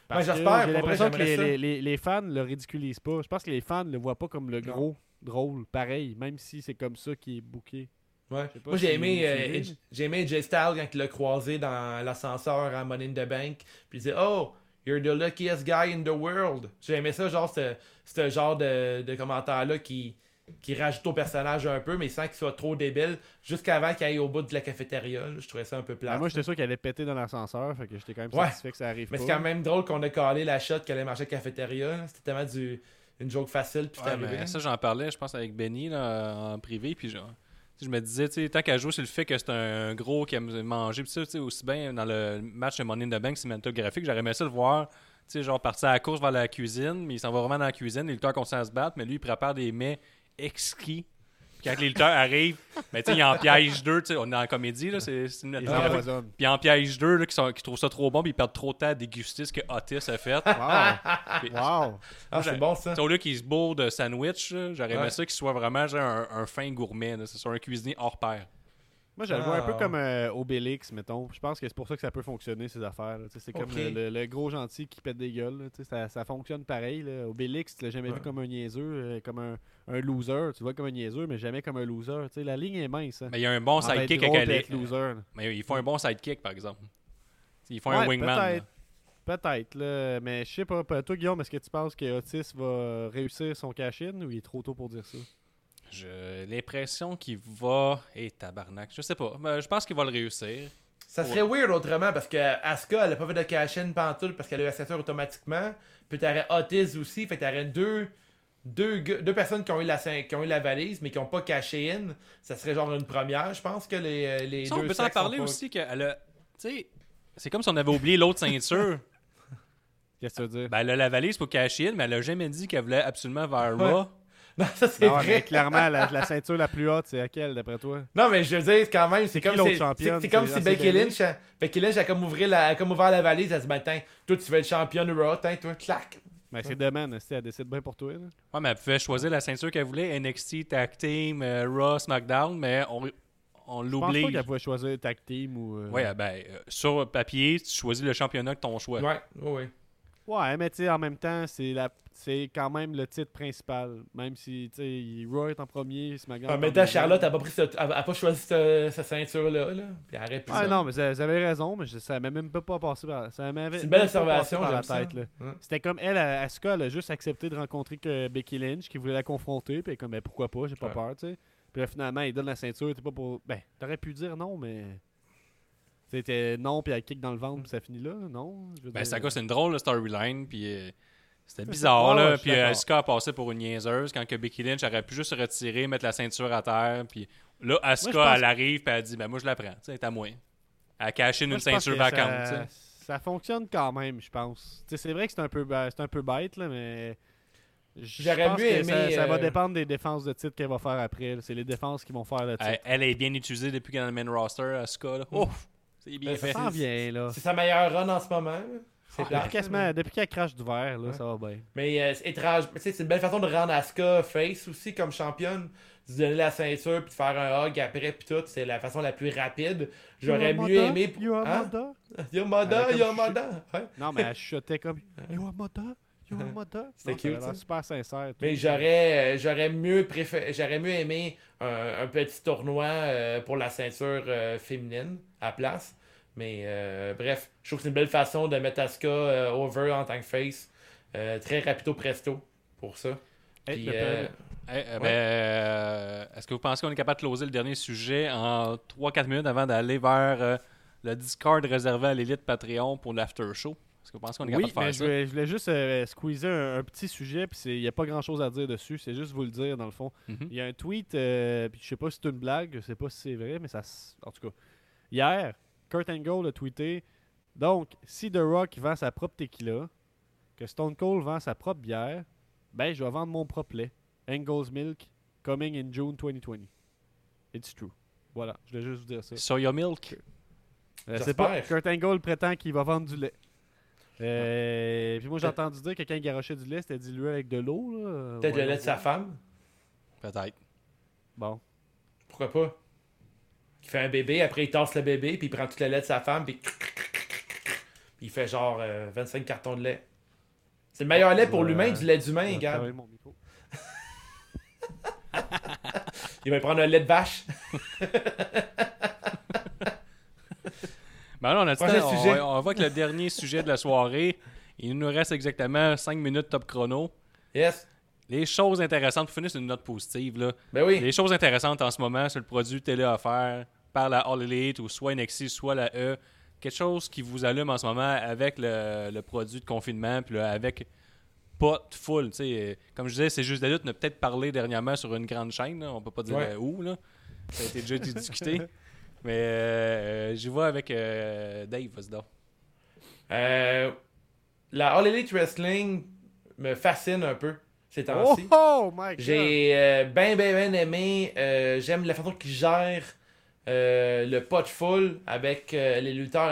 Parce j'espère, J'ai l'impression que les, les- les- les fans le ridiculisent pas. Je pense que les fans le voient pas comme le Non. gros drôle, pareil, même si c'est comme ça qu'il est booké. Ouais. Moi, j'ai si aimé, euh, j'ai aimé Jay Styles quand il l'a croisé dans l'ascenseur à Money in the Bank. Puis il disait Oh, you're the luckiest guy in the world. J'ai aimé ça, genre, ce, ce genre de, de commentaire-là qui, qui rajoute au personnage un peu, mais sans qu'il soit trop débile, jusqu'avant qu'il aille au bout de la cafétéria. là. Je trouvais ça un peu plat. Ben, moi, j'étais sûr qu'il allait péter dans l'ascenseur, fait que j'étais quand même Ouais. satisfait que ça arrive mais c'est quand même drôle qu'on a calé la shot qu'elle allait marcher à la cafétéria. C'était tellement du, une joke facile, puis c'est Ouais, mais ça, j'en parlais, je pense, avec Benny là, en privé. Puis genre, je me disais, tu sais, tant qu'à jouer sur le fait que c'est un gros qui aime manger, puis ça, tu sais, aussi bien dans le match de Money in the Bank cinématographique, j'aurais aimé ça le voir. Tu sais, genre partir à la course vers la cuisine, mais il s'en va vraiment dans la cuisine, les lutteurs continuent à se battre, mais lui, il prépare des mets exquis. Puis quand les lutteurs arrivent, ben, tu sais, ils en piègent deux. tu sais, On est en comédie, là. C'est une. Puis ils en piègent deux là, qui, sont, qui trouvent ça trop bon, puis ils perdent trop de temps à déguster ce que Otis a fait. Wow! Puis- wow! Ah, c'est bon ça. Au lieu qu'ils se bourrent de sandwich, j'aurais aimé Ouais. ça qu'il soit vraiment genre, un, un fin gourmet. C'est sur un cuisinier hors pair. Moi, je le vois un peu Ah. comme euh, Obélix, mettons. Je pense que c'est pour ça que ça peut fonctionner, ces affaires. C'est comme le, le- le gros gentil qui pète des gueules. Ça, ça fonctionne pareil. Là. Obélix, tu l'as jamais Ouais. vu comme un niaiseux, euh, comme un, un loser. Tu le vois comme un niaiseux, mais jamais comme un loser. La ligne est mince. hein. Mais il y a un bon sidekick avec être loser. Mais ils font un bon sidekick, par exemple. Ils font un wingman. peut-être. Là. Mais je sais pas. pas- Toi, Guillaume, est-ce que tu penses que Otis va réussir son cash-in ou il est trop tôt pour dire ça? J'ai l'impression qu'il va. Et tabarnak, je sais pas. Mais je pense qu'il va le réussir. Ça serait weird autrement parce que Asuka, elle a pas fait de cash-in pantoute parce qu'elle a eu la ceinture automatiquement. Puis t'aurais Otis aussi, fait que t'aurais deux, deux, deux personnes qui ont, eu la, qui ont eu la valise mais qui ont pas caché in. Ça serait genre une première, je pense que les, euh, les Ça, deux on peut s'en parler pas- aussi qu'elle a. Tu sais, c'est comme si on avait oublié l'autre ceinture. <laughs> Qu'est-ce que tu veux dire? ben, elle a la valise pour cacher, mais elle a jamais dit qu'elle voulait absolument vers Ouais. Raw. Non, ça c'est mais vrai. clairement, la, la <laughs> ceinture la plus haute, c'est laquelle, d'après toi? Non, mais je veux dire, quand même, c'est comme, l'autre c'est- championne? c'est- c'est comme si Becky Lynch, a- Becky Lynch a comme, ouvert la, a comme ouvert la valise, elle se dit, ben, tiens, toi, tu veux être championne Raw, tiens, toi, clac. Ben, c'est demain, elle décide bien pour toi. Là? Ouais, mais elle pouvait choisir la ceinture qu'elle voulait NXT, Tag Team, euh, Raw, SmackDown, mais on, on Je pense pas l'oublie. qu'elle pouvait choisir tag team ou. euh, Ouais, ben, euh, sur papier, tu choisis le championnat de ton choix. Ouais, ouais, ouais. Ouais, mais tu sais, en même temps, c'est la... c'est quand même le titre principal. Même si, tu sais, Raw est en premier, SmackDown. Même temps, deuxième. Charlotte a pas, pris ce- a, a pas choisi ce- cette ceinture-là, là. Puis elle aurait pu Ah ça. non, mais vous avez raison, mais je- ça m'a même pas passé par, ça m'avait C'est une belle observation, par la ça. tête. là. C'était comme elle, à- Asuka, elle a juste accepté de rencontrer que Becky Lynch, qui voulait la confronter, puis elle est comme, ben, pourquoi pas, j'ai pas Ouais. peur, tu sais. Puis là, finalement, il donne la ceinture, t'es pas pour. Ben, t'aurais pu dire non, mais. C'était non, puis elle kick dans le ventre, puis ça finit là, non? Je veux Ben, dire- cause c'est une drôle storyline, puis euh, c'était bizarre, là. puis euh. Asuka a passé pour une niaiseuse quand que Becky Lynch aurait pu juste se retirer, mettre la ceinture à terre, puis là, Asuka, Moi, je pense- elle arrive, puis elle dit, ben moi, je la prends, tu sais, c'est à moi. Elle a caché Moi, une ceinture vacante, ça, fonctionne quand même, je pense. C'est vrai que c'est un peu, un peu bête, là, mais. J'aurais mieux aimé, Ça, ça va euh, dépendre des défenses de titre qu'elle va faire après. C'est les défenses qui vont faire le titre. Elle, elle est bien utilisée depuis qu'elle est dans le main roster, Asuka, là. Ouf! C'est bien Ben, fait. ça s'en vient, là. C'est sa meilleure run en ce moment. Là. C'est Depuis qu'elle crache du verre, là, Ouais. ça va bien. Mais euh, c'est étrange. C'est une belle façon de rendre Asuka face aussi comme championne. De donner la ceinture puis de faire un hug après puis tout. C'est la façon la plus rapide. J'aurais mieux aimé. Are Hein? mother. Yo Moda, Elle a yo comme Moda. Ouais. Non, mais elle chuchotait comme <laughs> mother. <laughs> C'était cute, ça. super sincère. Mais j'aurais euh, j'aurais mieux préféré j'aurais mieux aimé un, un petit tournoi euh, pour la ceinture euh, féminine à la place. Mais euh, bref, je trouve que c'est une belle façon de mettre Asuka euh, over en tant que face. Euh, très rapido presto pour ça. Hey, Puis, euh, Ouais. ben, euh, Est-ce que vous pensez qu'on est capable de closer le dernier sujet en 3-4 minutes avant d'aller vers euh, le Discord réservé à l'élite Patreon pour l'after show? Est-ce que vous pensez qu'on est Oui, capable de faire je ça? voulais, je voulais juste euh, squeezer un, un petit sujet, puis il n'y a pas grand chose à dire dessus, c'est juste vous le dire dans le fond. Mhm. Il y a un tweet, euh, puis je sais pas si c'est une blague, je sais pas si c'est vrai, mais ça. s- En tout cas, hier, Kurt Angle a tweeté Donc, si The Rock vend sa propre tequila, que Stone Cold vend sa propre bière, ben je vais vendre mon propre lait. Angle's Milk, coming in June 2020. It's true. Voilà, je voulais juste vous dire ça. Soya Milk. Euh, c'est J'espère. pas. Kurt Angle prétend qu'il va vendre du lait. Euh, puis moi j'ai entendu dire que quand il garochait du lait, c'était dilué avec de l'eau. Peut-être Ouais, le lait ouais. de sa femme. Peut-être. Bon. Pourquoi pas? Il fait un bébé, après il tasse le bébé, puis il prend tout le lait de sa femme, puis, puis il fait genre euh, 25 cartons de lait. C'est le meilleur lait pour l'humain, du lait d'humain, gars. <laughs> Il va prendre un lait de vache. Ben on, a on, sujet. on voit que le dernier sujet de la soirée, il nous reste exactement 5 minutes top chrono. Yes. Les choses intéressantes, pour finir sur une note positive, là. Ben oui. Les choses intéressantes en ce moment sur le produit télé offert par la All Elite ou soit NXT, soit la E. Quelque chose qui vous allume en ce moment avec le, le produit de confinement, puis là, avec pas de full. Euh, Comme je disais, c'est juste la lutte. On a peut-être parlé dernièrement sur une grande chaîne. là. On peut pas dire Ouais. euh, où. Là. Ça a été déjà discuté. <laughs> Mais euh, j'y vais avec euh, Dave, vas-y donc. Euh, la All Elite Wrestling me fascine un peu. Ces Oh, temps-ci. oh my god! J'ai euh, ben, ben, ben aimé. euh, J'aime la façon qu'il gère euh, le pot full avec euh, les lutteurs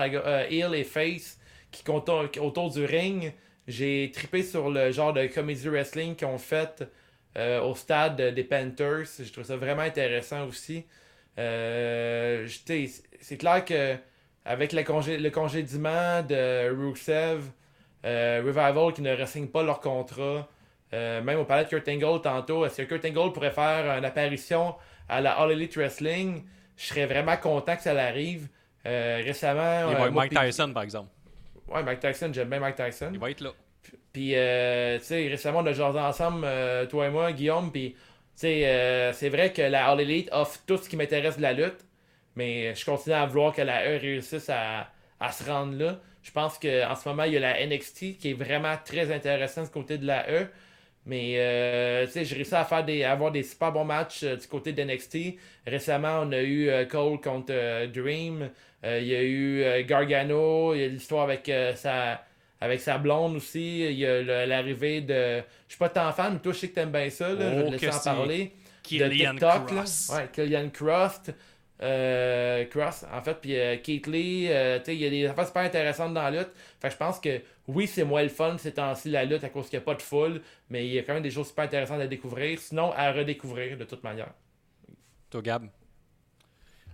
heel et face qui contournent autour du ring. J'ai trippé sur le genre de comedy wrestling qu'ils ont fait au stade des Panthers. Je trouve ça vraiment intéressant aussi. C'est clair que avec le, congé, le congédiement de Rusev, Revival qui ne ressigne pas leur contrat, euh, même on parlait de Kurt Angle tantôt. Est-ce que Kurt Angle pourrait faire une apparition à la All Elite Wrestling? Je serais vraiment content que ça l'arrive. Euh, récemment. Il euh, va être moi, Mike Tyson, par exemple. Ouais, Mike Tyson, j'aime bien Mike Tyson. Il va être là. Puis, euh, tu sais, récemment, on a jasé ensemble, euh, toi et moi, Guillaume. Puis, tu sais, euh, c'est vrai que la All Elite offre tout ce qui m'intéresse de la lutte. Mais je continue à vouloir que la E réussisse à, à se rendre là. Je pense qu'en ce moment, il y a la NXT qui est vraiment très intéressante du côté de la E. Mais, euh, tu sais, j'ai réussi à faire des, à avoir des super bons matchs euh, du côté de NXT. Récemment, on a eu euh, Cole contre Dream. Il y a eu Gargano. Il y a l'histoire avec sa avec sa blonde aussi. Il y a l'arrivée de. Je suis pas tant fan, mais toi, je sais que t'aimes bien ça. Là, je vais Oh, te laisser que en parler. de Killian TikTok. Cross. Ouais, Killian Cross. Cross, en fait, puis Kate Lee, tu sais, il y a des affaires super intéressantes dans la lutte. Fait que je pense que oui, c'est moins le fun ces temps-ci la lutte à cause qu'il n'y a pas de foule, mais il y a quand même des choses super intéressantes à découvrir, sinon à redécouvrir de toute manière. Toi, Gab?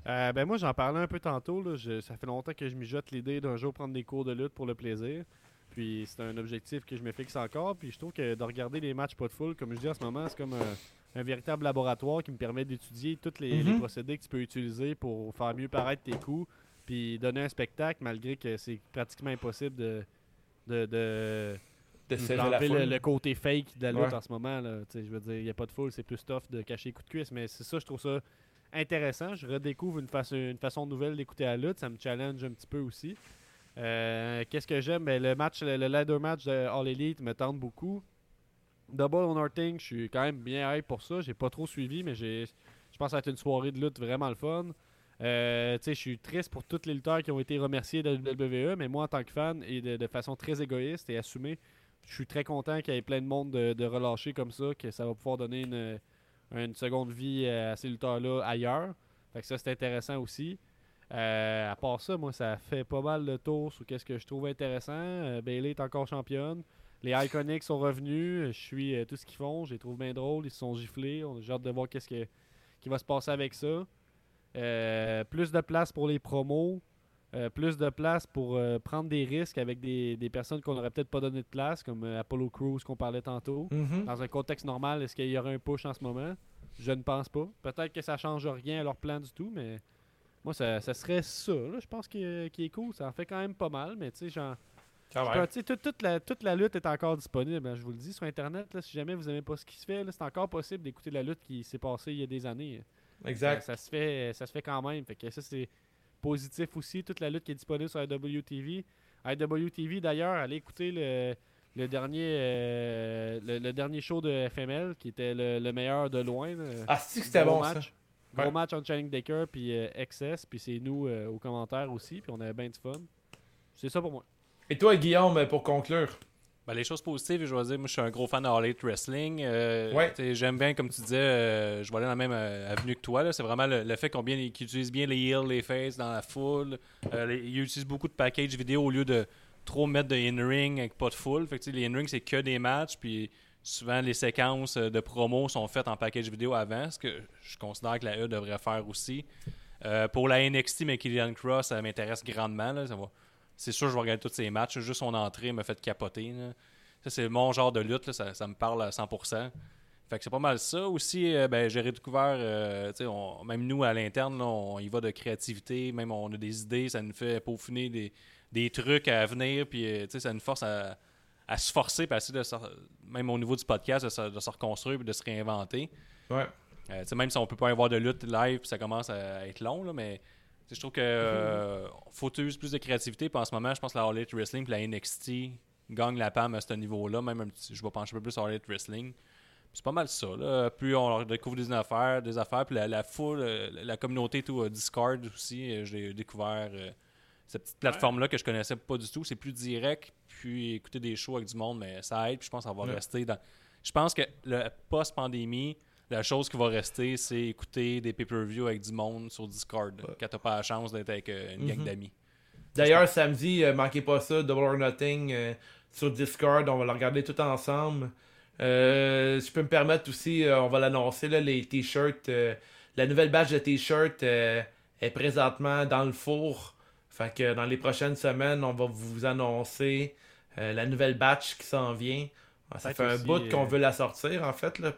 Euh, ben moi, j'en parlais un peu tantôt. Là. Je- ça fait longtemps que je mijote l'idée d'un jour prendre des cours de lutte pour le plaisir. Puis c'est un objectif que je me fixe encore. Puis je trouve que de regarder les matchs pas de full, comme je dis en ce moment, c'est comme un, un véritable laboratoire qui me permet d'étudier tous les, les Mhm. procédés que tu peux utiliser pour faire mieux paraître tes coups. Puis donner un spectacle, malgré que c'est pratiquement impossible de, de, de, d'enlever le, le côté fake de la lutte Ouais. en ce moment. Je veux dire, il n'y a pas de foule, c'est plus tough de cacher les coups de cuisse. Mais c'est ça, je trouve ça intéressant. Je redécouvre une, façon une façon nouvelle d'écouter la lutte. Ça me challenge un petit peu aussi. Euh, Qu'est-ce que j'aime? Ben, le match, le, le ladder match de All Elite me tente beaucoup. Double or Nothing, je suis quand même bien hype pour ça. J'ai pas trop suivi, mais j'ai, je pense que ça va être une soirée de lutte vraiment le fun. Euh, je suis triste pour tous les lutteurs qui ont été remerciés de la WWE, mais moi, en tant que fan, et de, façon très égoïste et assumée, je suis très content qu'il y ait plein de monde de, relâcher comme ça, que ça va pouvoir donner une, seconde vie à ces lutteurs-là ailleurs. Fait que ça, c'est intéressant aussi. Euh, à part ça, moi, ça fait pas mal le tour sur qu'est-ce que je trouve intéressant. Euh, Bailey est encore championne. Les Iconics sont revenus. Je suis euh, tout ce qu'ils font. Je les trouve bien drôles. Ils se sont giflés. On hâte de voir que- qui va se passer avec ça. Euh, plus de place pour les promos. Euh, plus de place pour euh, prendre des risques avec des, des personnes qu'on n'aurait peut-être pas donné de place, comme Apollo Crews qu'on parlait tantôt. Mhm. Dans un contexte normal, est-ce qu'il y aurait un push en ce moment? Je ne pense pas. Peut-être que ça change rien à leur plan du tout, mais moi, ça, ça serait ça. là. Je pense qu'il est cool. Ça en fait quand même pas mal, mais tu sais, genre. Peux- toute, toute la, toute la lutte est encore disponible, hein, je vous le dis, sur Internet. là, si jamais vous n'aimez pas ce qui se fait, c'est encore possible d'écouter la lutte qui s'est passée il y a des années. Exact. Ça, ça se fait, ça se fait quand même. Fait que ça, c'est positif aussi. Toute la lutte qui est disponible sur IWTV. IWTV, d'ailleurs, allez écouter le, le dernier, euh, le, le dernier show de FML, qui était le, le meilleur de loin. Ah, si c'était Gros bon ça? match. Gros Ouais. match entre Channing Decker puis euh, XS, puis c'est nous euh, aux commentaires aussi, puis on avait bien du fun. C'est ça pour moi. Et toi, Guillaume, pour conclure? Ben, les choses positives, je dois dire, moi je suis un gros fan de All Elite Wrestling. Euh, Ouais. J'aime bien, comme tu disais, euh, je vais aller dans la même euh, avenue que toi. C'est vraiment le, le fait qu'ils utilisent bien les heels, les faces dans la foule. Euh, les- ils utilisent beaucoup de packages vidéo au lieu de trop mettre de in-ring avec pas de foule. Fait que, les in-ring, c'est que des matchs. Puis souvent, les séquences euh, de promo sont faites en package vidéo avant, ce que je considère que la E devrait faire aussi. Pour la NXT, mais Killian Cross, ça m'intéresse grandement. là. Ça va- C'est sûr, je vais regarder tous ces matchs. Juste son entrée m'a fait capoter. là. Ça, c'est mon genre de lutte. là. Ça, ça me parle à 100%. Fait que c'est pas mal ça. Aussi, euh, ben, j'ai redécouvert, euh, on- même nous à l'interne, on y va de créativité. Même on a des idées. Ça nous fait peaufiner des, des trucs à venir. Puis, euh, ça nous force à, à se forcer. puis de se- même au niveau du podcast, de se, de se reconstruire et de se réinventer. Ouais. Euh, même si on peut pas avoir de lutte live, puis ça commence à être long, là, mais je trouve que euh, faut utiliser plus de créativité. Puis en ce moment, je pense que la All Elite Wrestling puis la NXT gagne la PAM à ce niveau-là. Même un petit- je vais pencher un peu plus sur All Elite Wrestling. C'est pas mal ça. Là. Plus on découvre des affaires, des affaires, puis la, la foule, euh, la communauté tout euh, Discord aussi, j'ai découvert euh, cette petite plateforme-là que je connaissais pas du tout. C'est plus direct, puis écouter des shows avec du monde, mais ça aide. Puis je pense que ça va Ouais. rester dans. je pense que le post-pandémie, la chose qui va rester, c'est écouter des pay-per-view avec du monde sur Discord. Quand t'as pas la chance d'être avec euh, une gang Mhm. d'amis. D'ailleurs, samedi, euh, manquez pas ça, Double or Nothing euh, sur Discord. On va le regarder tout ensemble. Euh, si je peux me permettre aussi, on va l'annoncer, les t-shirts. la nouvelle batch de t-shirts est présentement dans le four. Fait que dans les prochaines semaines, on va vous annoncer la nouvelle batch qui s'en vient. Ah, Ça fait un bout qu'on veut la sortir, en fait, là,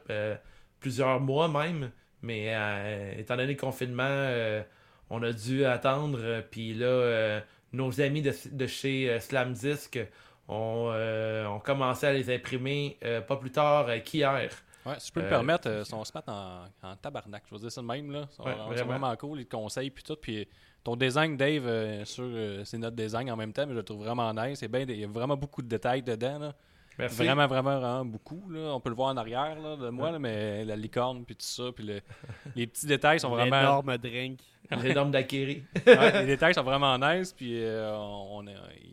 plusieurs mois même. Mais euh, étant donné le confinement, euh, on a dû attendre. euh, Puis là, nos amis de, de chez euh, Slam Disc ont, ont commencé à les imprimer pas plus tard qu'hier. Ouais, si je peux me permettre, euh, on se en, en tabarnak. Je veux dire ça de même. Là. Ils sont, Ouais, ils sont vraiment. vraiment cool, ils te conseillent puis tout. Puis ton design, Dave, c'est notre design en même temps, mais je le trouve vraiment nice. Bien, il y a vraiment beaucoup de détails dedans. Là. Merci. Vraiment, vraiment, vraiment beaucoup. Là. On peut le voir en arrière là, de moi, là, mais la licorne puis tout ça. Puis le- les petits détails sont vraiment. Énorme drink. Les normes d'Akiri. Ouais, les détails sont vraiment nice. Puis euh, on,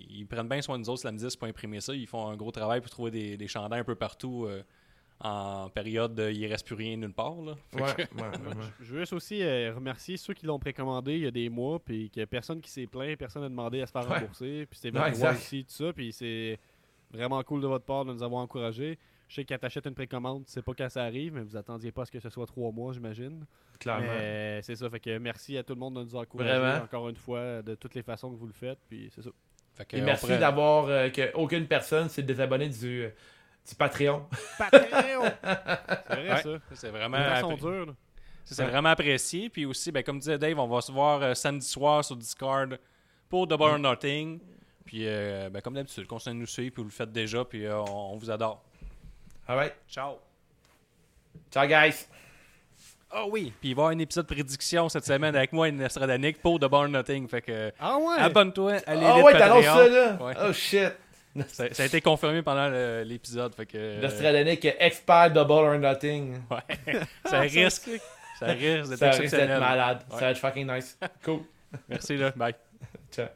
ils prennent bien soin de nous autres, Slam 10 pour imprimer ça. Ils font un gros travail pour trouver des, des chandails un peu partout euh, en période de, il reste plus rien nulle part. Là. Fait Ouais, que- ouais, vraiment. Je veux juste aussi euh, remercier ceux qui l'ont précommandé il y a des mois, puis qu'il y a personne qui s'est plaint, personne n'a demandé à se faire Ouais. rembourser, puis c'est exact. aussi tout ça, puis c'est vraiment cool de votre part de nous avoir encouragés. Je sais que quand t'achètes une précommande, tu sais pas quand ça arrive, mais vous attendiez pas à ce que ce soit trois mois, j'imagine. Clairement. Mais c'est ça, fait que merci à tout le monde de nous encourager Vraiment. encore une fois de toutes les façons que vous le faites, puis c'est ça. Fait que Et merci pourrait- d'avoir euh, que aucune personne s'est désabonnée du, euh, du Patreon. <laughs> Patreon! c'est vrai Ouais, ça. C'est vraiment, appré- c'est Ouais. vraiment apprécié. Puis aussi, ben, comme disait Dave, on va se voir euh, samedi soir sur Discord pour Double or Nothing. Puis, euh, ben, comme d'habitude, continuez de nous suivre, puis vous le faites déjà, puis euh, on, on vous adore. Alright. Ciao! Ciao, guys. Ah oui! Puis il va y avoir un épisode prédiction cette semaine avec moi et Nostradanic pour Double or Nothing. Fait que Ah ouais! abonne-toi Ah l'élite ouais, t'annonces ça, là? Ouais. Oh shit. Ça, ça a été confirmé pendant l'épisode. Fait que. euh, L'Australianique expert double or nothing. ouais. <laughs> ça risque. Ça risque d'être Ça risque d'être exceptionnel. malade. Ouais. Ça va être fucking nice. Cool. Merci, là. Bye. Ciao.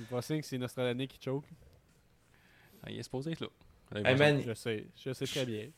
Tu me fais signe que c'est Nostradamus qui choke. Ah, il est supposé être là. Hey man, Je sais, je sais très bien.